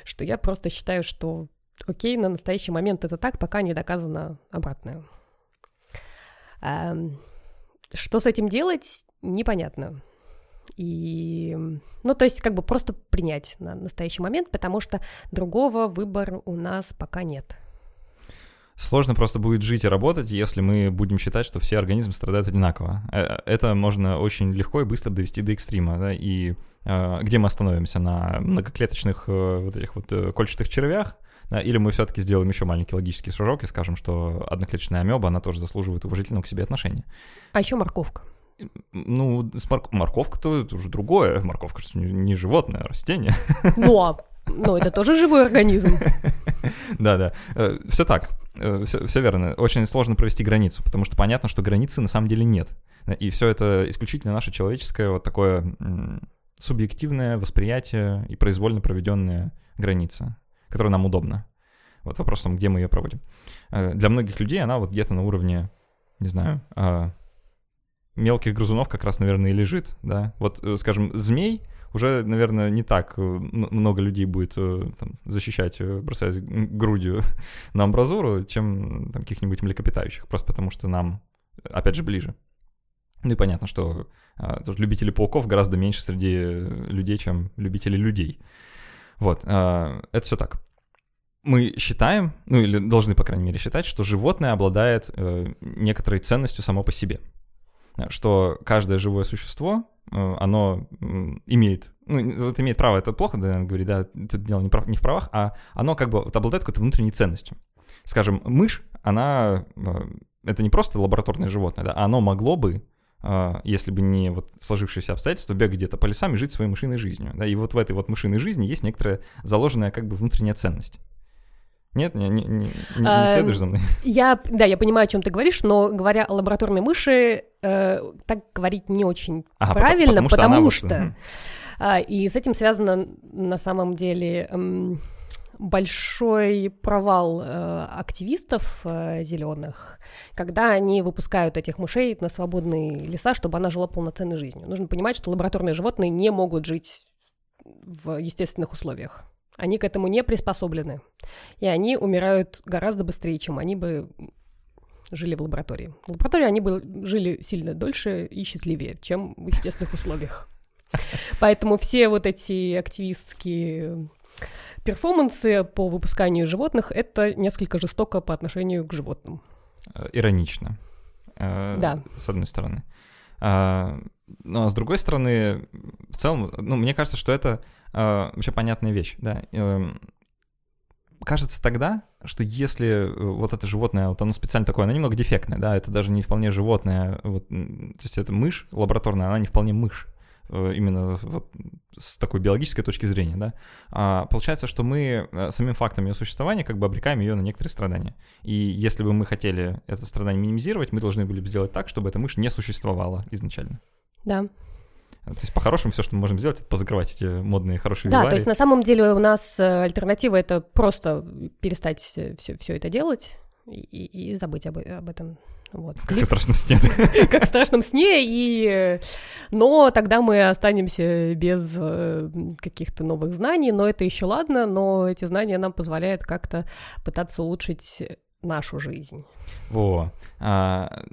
Что я просто считаю, что окей, на настоящий момент это так, пока не доказано обратное. Эм, что с этим делать, непонятно. И, ну, то есть, как бы просто принять на настоящий момент, потому что другого выбора у нас пока нет. Сложно просто будет жить и работать, если мы будем считать, что все организмы страдают одинаково. Э, это можно очень легко и быстро довести до экстрима, да, и э, где мы остановимся? На многоклеточных э, вот этих вот э, кольчатых червях, да, или мы все-таки сделаем еще маленький логический шажок и скажем, что одноклеточная амеба, она тоже заслуживает уважительного к себе отношения. А еще морковка. Ну, с мор- морковка-то это уже другое. Морковка не, не животное, а растение. Ну, ну, это тоже живой организм. Да, да. Все так. Все, все верно. Очень сложно провести границу, потому что понятно, что границы на самом деле нет. И все это исключительно наше человеческое вот такое субъективное восприятие и произвольно проведенная граница, которая нам удобна. Вот вопрос в том, где мы ее проводим. Э, для многих людей она вот где-то на уровне, не знаю, а, мелких грызунов как раз, наверное, и лежит, да. Вот, э, скажем, змей уже, наверное, не так э, много людей будет э, там, защищать, бросать грудью на амбразуру, чем там, каких-нибудь млекопитающих, просто потому что нам, опять же, ближе. Ну и понятно, что а, любители пауков гораздо меньше среди людей, чем любители людей. Вот, а, это все так. Мы считаем, ну или должны, по крайней мере, считать, что животное обладает э, некоторой ценностью само по себе что каждое живое существо, э, оно имеет, ну, вот имеет право, это плохо, да, говорит, да, тут дело не, прав, не в правах, а оно как бы вот обладает какой-то внутренней ценностью. Скажем, мышь, она, э, это не просто лабораторное животное, да, оно могло бы э, если бы не вот сложившиеся обстоятельства, бегать где-то по лесам и жить своей мышиной жизнью. Да, и вот в этой вот мышиной жизни есть некоторая заложенная как бы внутренняя ценность. Нет, не, не, не, не а, следуешь за мной. Я, да, я понимаю, о чем ты говоришь, но говоря о лабораторной мыши, э, так говорить не очень ага, правильно, потому, потому, потому что... что а, и с этим связано на самом деле э, большой провал э, активистов э, зеленых, когда они выпускают этих мышей на свободные леса, чтобы она жила полноценной жизнью. Нужно понимать, что лабораторные животные не могут жить в естественных условиях. Они к этому не приспособлены. И они умирают гораздо быстрее, чем они бы жили в лаборатории. В лаборатории они бы жили сильно дольше и счастливее, чем в естественных условиях. Поэтому все вот эти активистские перформансы по выпусканию животных — это несколько жестоко по отношению к животным. Э, иронично. Э, да. С одной стороны. А, но с другой стороны, в целом, ну, мне кажется, что это э, вообще понятная вещь, да. Э, кажется тогда, что если э, вот это животное, вот оно специально такое, оно немного дефектное, да, это даже не вполне животное, вот, то есть это мышь лабораторная, она не вполне мышь, э, именно вот с такой биологической точки зрения, да, а получается, что мы э, самим фактом ее существования как бы обрекаем ее на некоторые страдания. И если бы мы хотели это страдание минимизировать, мы должны были бы сделать так, чтобы эта мышь не существовала изначально. Да. То есть по-хорошему все, что мы можем сделать, это позакрывать эти модные хорошие Да, то есть на самом деле у нас э, альтернатива это просто перестать все, все это делать и, и забыть об, об этом. Вот. Как в страшном сне. Как в страшном сне, и... но тогда мы останемся без э, каких-то новых знаний, но это еще ладно, но эти знания нам позволяют как-то пытаться улучшить нашу жизнь. Во. А,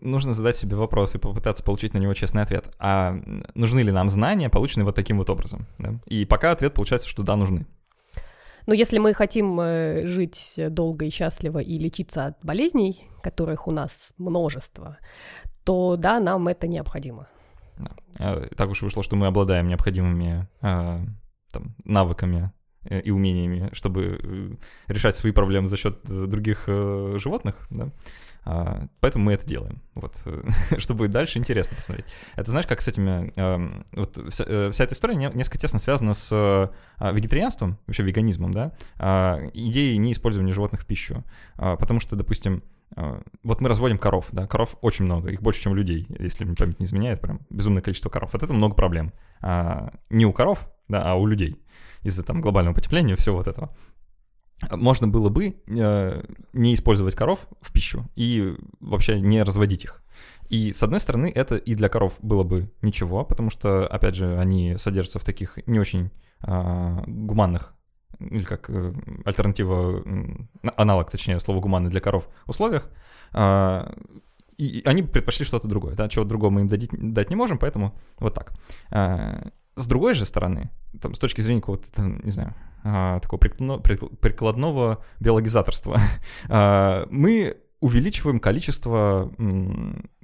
нужно задать себе вопрос и попытаться получить на него честный ответ. А нужны ли нам знания, полученные вот таким вот образом? Да? И пока ответ получается, что да, нужны. Но если мы хотим э, жить долго и счастливо и лечиться от болезней, которых у нас множество, то да, нам это необходимо. Да. А, так уж вышло, что мы обладаем необходимыми а, там, навыками э, и умениями, чтобы э, решать свои проблемы за счет других животных, да, а, поэтому мы это делаем, вот, чтобы дальше интересно посмотреть. Это знаешь, как с этими, эм, вот вся, вся эта история несколько тесно связана с а, вегетарианством, вообще веганизмом, да, а, идеей неиспользования животных в пищу, потому что, допустим, вот мы разводим коров, да, коров очень много, их больше, чем людей, если мне память не изменяет, прям безумное количество коров. Вот это много проблем. Не у коров, да, а у людей из-за там глобального потепления и всего вот этого можно было бы э, не использовать коров в пищу и вообще не разводить их. И с одной стороны, это и для коров было бы ничего, потому что, опять же, они содержатся в таких не очень э, гуманных или как э, альтернатива, аналог, точнее, слова гуманный для коров условиях, э, и они предпочли что-то другое, да, чего другого мы им дать, дать не можем, поэтому вот так. С другой же стороны, там, с точки зрения какого-то, не знаю, а, такого прикладного биологизаторства, а, мы увеличиваем количество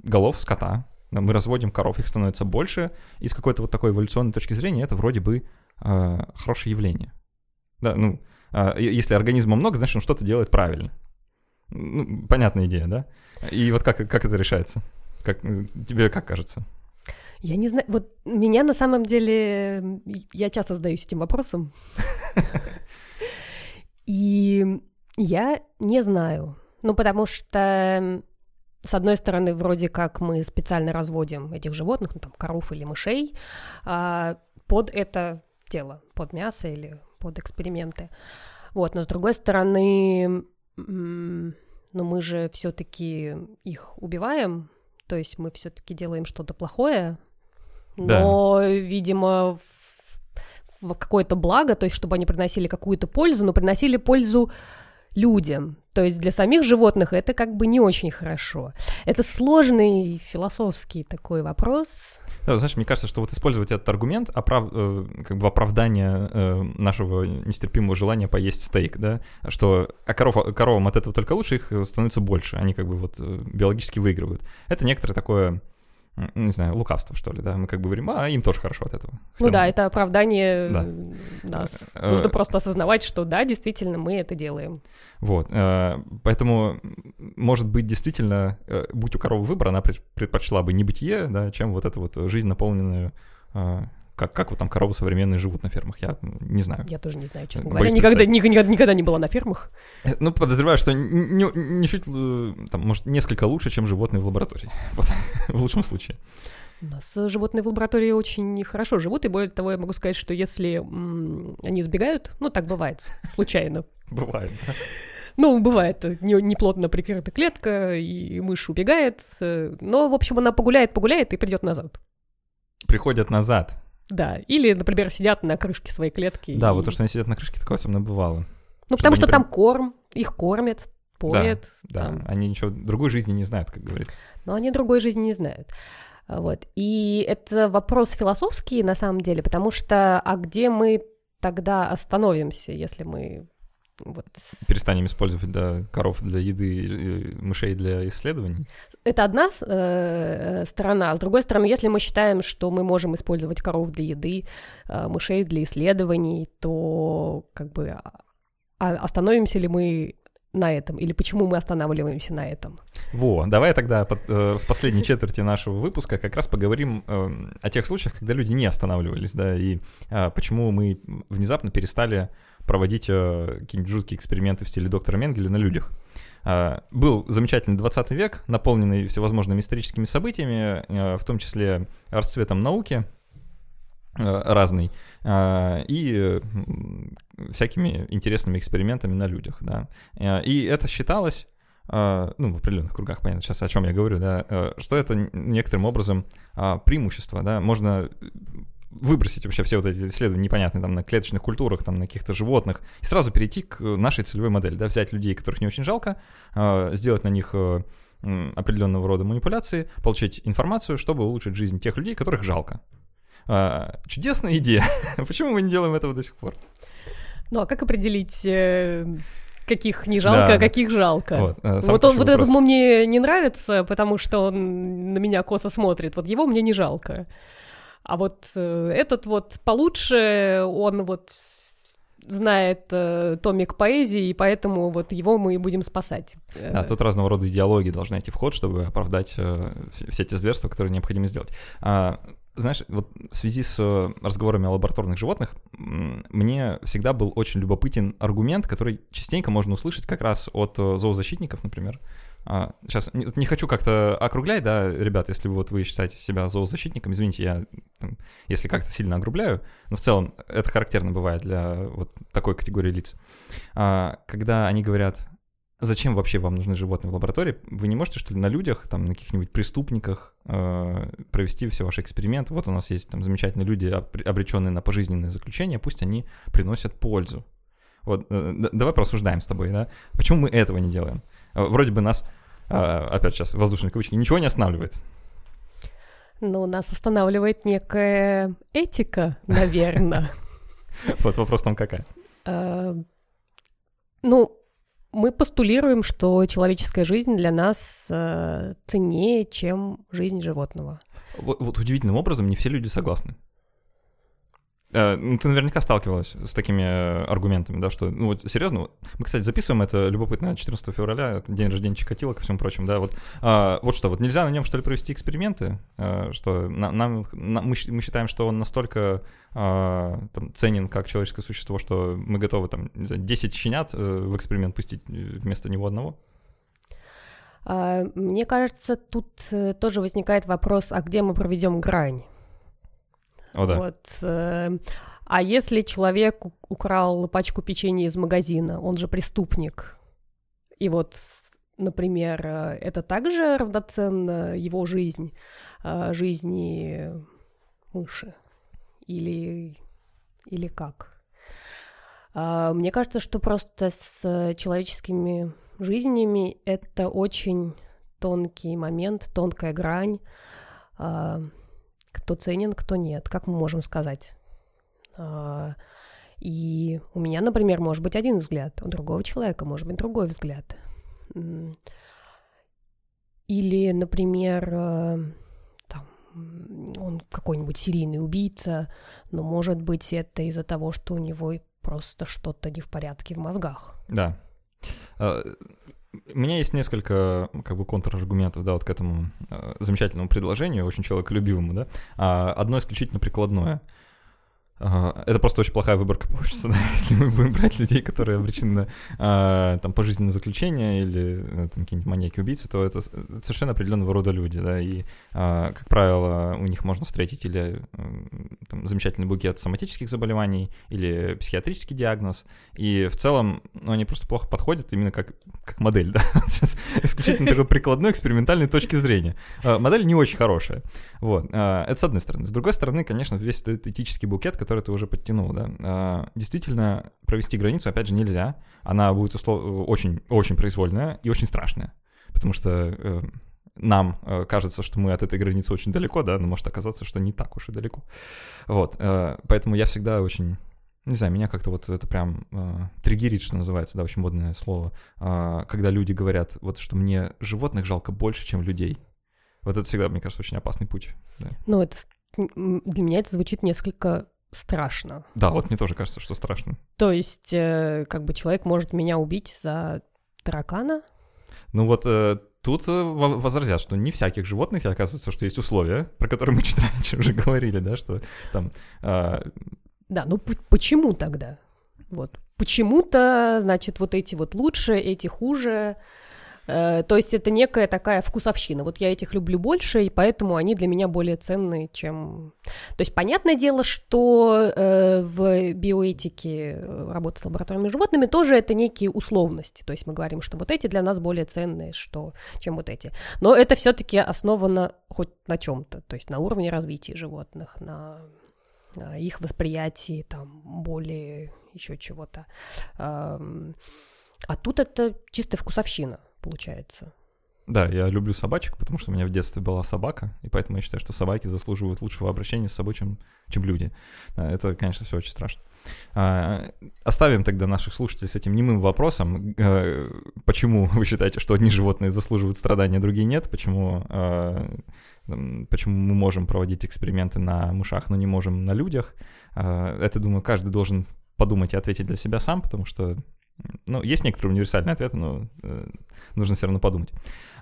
голов скота, мы разводим коров, их становится больше, и с какой-то вот такой эволюционной точки зрения это вроде бы а, хорошее явление. Да, ну, если организма много, значит, он что-то делает правильно. Ну, понятная идея, да? И вот как, как это решается? Как, тебе как кажется? Я не знаю, вот меня на самом деле, я часто задаюсь этим вопросом. И я не знаю. Ну, потому что, с одной стороны, вроде как мы специально разводим этих животных, ну, там, коров или мышей, а, под это тело, под мясо или под эксперименты. Вот, но с другой стороны, ну, мы же все-таки их убиваем, то есть мы все-таки делаем что-то плохое, но, да. видимо, в, в какое-то благо, то есть чтобы они приносили какую-то пользу, но приносили пользу людям. То есть для самих животных это как бы не очень хорошо. Это сложный философский такой вопрос. Да, знаешь, мне кажется, что вот использовать этот аргумент оправ... Э, как бы оправдание э, нашего нестерпимого желания поесть стейк, да, что а коров, коровам от этого только лучше, их становится больше, они как бы вот э, биологически выигрывают. Это некоторое такое не знаю, лукавство, что ли, да, мы как бы говорим, а им тоже хорошо от этого. Ну да, это оправдание да. нас. Э, Нужно просто осознавать, что да, действительно, мы это делаем. Вот, э, поэтому, может быть, действительно, э, будь у коровы выбор, она предпочла бы не бытие, да, чем вот эту вот жизнь, наполненную как, как вот там коровы современные живут на фермах, я не знаю. Я тоже не знаю, честно говоря. Никогда, никогда, никогда не была на фермах. Ну, подозреваю, что не, не чуть, э, там, может, несколько лучше, чем животные в лаборатории. Вот, в лучшем случае. У нас животные в лаборатории очень хорошо живут, и более того, я могу сказать, что если м- они сбегают, ну, так бывает, случайно. Бывает. Ну, бывает, неплотно не прикрыта клетка, и мышь убегает, э, но, в общем, она погуляет, погуляет и придет назад. Приходят назад. Да, или, например, сидят на крышке своей клетки. Да, и... вот то, что они сидят на крышке, такое со мной бывало. Ну, потому что прям... там корм, их кормят, поят. Да, там. да, они ничего, другой жизни не знают, как говорится. Но они другой жизни не знают. Вот. И это вопрос философский на самом деле, потому что а где мы тогда остановимся, если мы вот. Перестанем использовать да, коров для еды, мышей для исследований. Это одна э, сторона. А с другой стороны, если мы считаем, что мы можем использовать коров для еды, э, мышей для исследований, то как бы а, а остановимся ли мы на этом, или почему мы останавливаемся на этом. Во, давай тогда под, э, в последней четверти нашего выпуска как раз поговорим э, о тех случаях, когда люди не останавливались, да, и э, почему мы внезапно перестали проводить э, какие-нибудь жуткие эксперименты в стиле доктора Менгеля на людях. Э, был замечательный 20 век, наполненный всевозможными историческими событиями, э, в том числе расцветом науки э, разной э, и всякими интересными экспериментами на людях. Да. И это считалось ну, в определенных кругах, понятно, сейчас о чем я говорю, да, что это некоторым образом uh, преимущество, да, можно выбросить вообще все вот эти исследования непонятные там на клеточных культурах, там на каких-то животных, и сразу перейти к нашей целевой модели, да, взять людей, которых не очень жалко, э, сделать на них э, определенного рода манипуляции, получить информацию, чтобы улучшить жизнь тех людей, которых жалко. Э, чудесная идея. Почему мы не делаем этого до сих пор? Ну а как определить каких не жалко, да. а каких жалко. Вот, вот, он, вот этот мне не нравится, потому что он на меня косо смотрит. Вот его мне не жалко. А вот э, этот вот получше, он вот знает э, томик поэзии, и поэтому вот его мы и будем спасать. Да, тут разного рода идеологии должны идти в ход, чтобы оправдать э, все те зверства, которые необходимо сделать. А, знаешь, вот в связи с э, разговорами о лабораторных животных, мне всегда был очень любопытен аргумент, который частенько можно услышать как раз от э, зоозащитников, например. А, сейчас не, не хочу как-то округлять, да, ребят, если вот вы считаете себя зоозащитником, извините, я там, если как-то сильно огрубляю, но в целом это характерно бывает для вот такой категории лиц. А, когда они говорят, зачем вообще вам нужны животные в лаборатории? Вы не можете, что ли, на людях, там, на каких-нибудь преступниках э, провести все ваши эксперименты? Вот у нас есть там замечательные люди, обреченные на пожизненное заключение, пусть они приносят пользу. Вот, э, давай просуждаем с тобой, да? Почему мы этого не делаем? Э, вроде бы нас, э, опять сейчас, воздушные кавычки, ничего не останавливает. Ну, нас останавливает некая этика, наверное. Вот вопрос там какая? Э, ну, мы постулируем, что человеческая жизнь для нас ценнее, чем жизнь животного. Вот, вот удивительным образом не все люди согласны. Э, ну, ты наверняка сталкивалась с такими э, аргументами, да, что, ну, вот, серьезно, мы, кстати, записываем это любопытно 14 февраля, день рождения Чикатила, ко всему прочему, да, вот, а, вот что, вот нельзя на нем, что ли, провести эксперименты, а, что на, нам, на, мы, мы считаем, что он настолько а, там, ценен как человеческое существо, что мы готовы, там, не знаю, 10 щенят в эксперимент пустить вместо него одного? А, мне кажется, тут тоже возникает вопрос, а где мы проведем грань? О, да. Вот. Э, а если человек украл пачку печенья из магазина, он же преступник. И вот, например, э, это также равноценно его жизнь, э, жизни мыши? Или, или как? Мне кажется, что просто с человеческими жизнями это очень тонкий момент, тонкая грань кто ценен, кто нет, как мы можем сказать. А, и у меня, например, может быть один взгляд, у другого человека может быть другой взгляд. Или, например, э, там, он какой-нибудь серийный убийца, но может быть это из-за того, что у него просто что-то не в порядке в мозгах. Да. У меня есть несколько как бы контраргументов, да, вот к этому э, замечательному предложению, очень человеколюбивому, да. А, одно исключительно прикладное. Это просто очень плохая выборка получится, да, если мы будем брать людей, которые обречены на а, там, пожизненное заключение или э, там, какие-нибудь маньяки-убийцы, то это совершенно определенного рода люди, да, и, а, как правило, у них можно встретить или там, замечательный букет соматических заболеваний, или психиатрический диагноз, и в целом ну, они просто плохо подходят именно как, как модель, да, сейчас исключительно такой прикладной экспериментальной точки зрения. А, модель не очень хорошая, вот, это с одной стороны. С другой стороны, конечно, весь этот этический букет, который ты уже подтянул, да, а, действительно провести границу, опять же, нельзя. Она будет услов... очень, очень произвольная и очень страшная, потому что э, нам э, кажется, что мы от этой границы очень далеко, да, но может оказаться, что не так уж и далеко. Вот, э, поэтому я всегда очень не знаю, меня как-то вот это прям э, триггерит, что называется, да, очень модное слово, э, когда люди говорят, вот что мне животных жалко больше, чем людей. Вот это всегда, мне кажется, очень опасный путь. Да. Ну, это для меня это звучит несколько страшно. Да, вот мне тоже кажется, что страшно. То есть, э, как бы человек может меня убить за таракана? Ну вот э, тут э, возразят, что не всяких животных, и оказывается, что есть условия, про которые мы чуть раньше уже говорили, да, что там... Э... Да, ну почему тогда? Вот. Почему-то, значит, вот эти вот лучше, эти хуже. Э, то есть это некая такая вкусовщина. Вот я этих люблю больше, и поэтому они для меня более ценные, чем... То есть понятное дело, что э, в биоэтике э, работы с лабораторными животными тоже это некие условности. То есть мы говорим, что вот эти для нас более ценные, что, чем вот эти. Но это все-таки основано хоть на чем-то, то есть на уровне развития животных, на их восприятии, там, более еще чего-то. А тут это чисто вкусовщина получается. Да, я люблю собачек, потому что у меня в детстве была собака, и поэтому я считаю, что собаки заслуживают лучшего обращения с собой, чем, чем люди. Это, конечно, все очень страшно. А, оставим тогда наших слушателей с этим немым вопросом. А, почему вы считаете, что одни животные заслуживают страдания, а другие нет? Почему, а, почему мы можем проводить эксперименты на мышах, но не можем на людях? А, это, думаю, каждый должен подумать и ответить для себя сам, потому что ну, есть некоторые универсальные ответы, но э, нужно все равно подумать.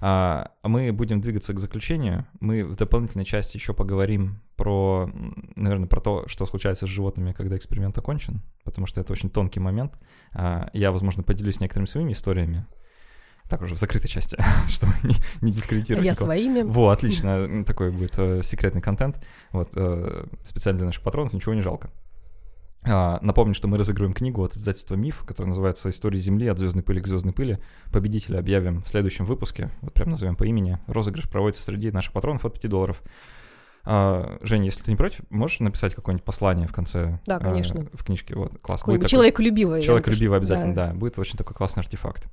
А, мы будем двигаться к заключению. Мы в дополнительной части еще поговорим про, наверное, про то, что случается с животными, когда эксперимент окончен, потому что это очень тонкий момент. А, я, возможно, поделюсь некоторыми своими историями, так уже в закрытой части, чтобы не, не дискредитировать. Я никого. своими. Во, отлично, такой будет э, секретный контент. Вот, э, специально для наших патронов, ничего не жалко. А, напомню, что мы разыгрываем книгу от издательства «Миф», которая называется «История Земли от звездной пыли к звездной пыли». Победителя объявим в следующем выпуске. Вот прям назовем по имени. Розыгрыш проводится среди наших патронов от 5 долларов. А, Женя, если ты не против, можешь написать какое-нибудь послание в конце? Да, конечно. а, в книжке. Вот, класс. Будет Человеколюбивый напишу. обязательно, Да. да. Будет очень такой классный артефакт.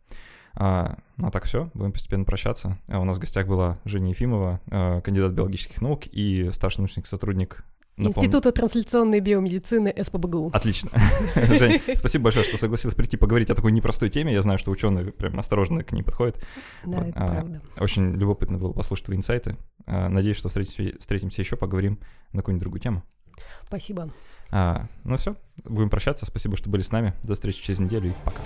А, ну а так все, будем постепенно прощаться. А у нас в гостях была Женя Ефимова, кандидат биологических наук и старший научный сотрудник напомню- Института трансляционной биомедицины СПБГУ. Отлично. Жень, спасибо большое, что согласилась прийти поговорить о такой непростой теме. Я знаю, что ученые прям осторожно к ней подходят. Да, Вот, это а, правда. Очень любопытно было послушать твои инсайты. А, Надеюсь, что встретимся, встретимся еще, поговорим на какую-нибудь другую тему. Спасибо. А, Ну все, будем прощаться. Спасибо, что были с нами. До встречи через неделю и пока.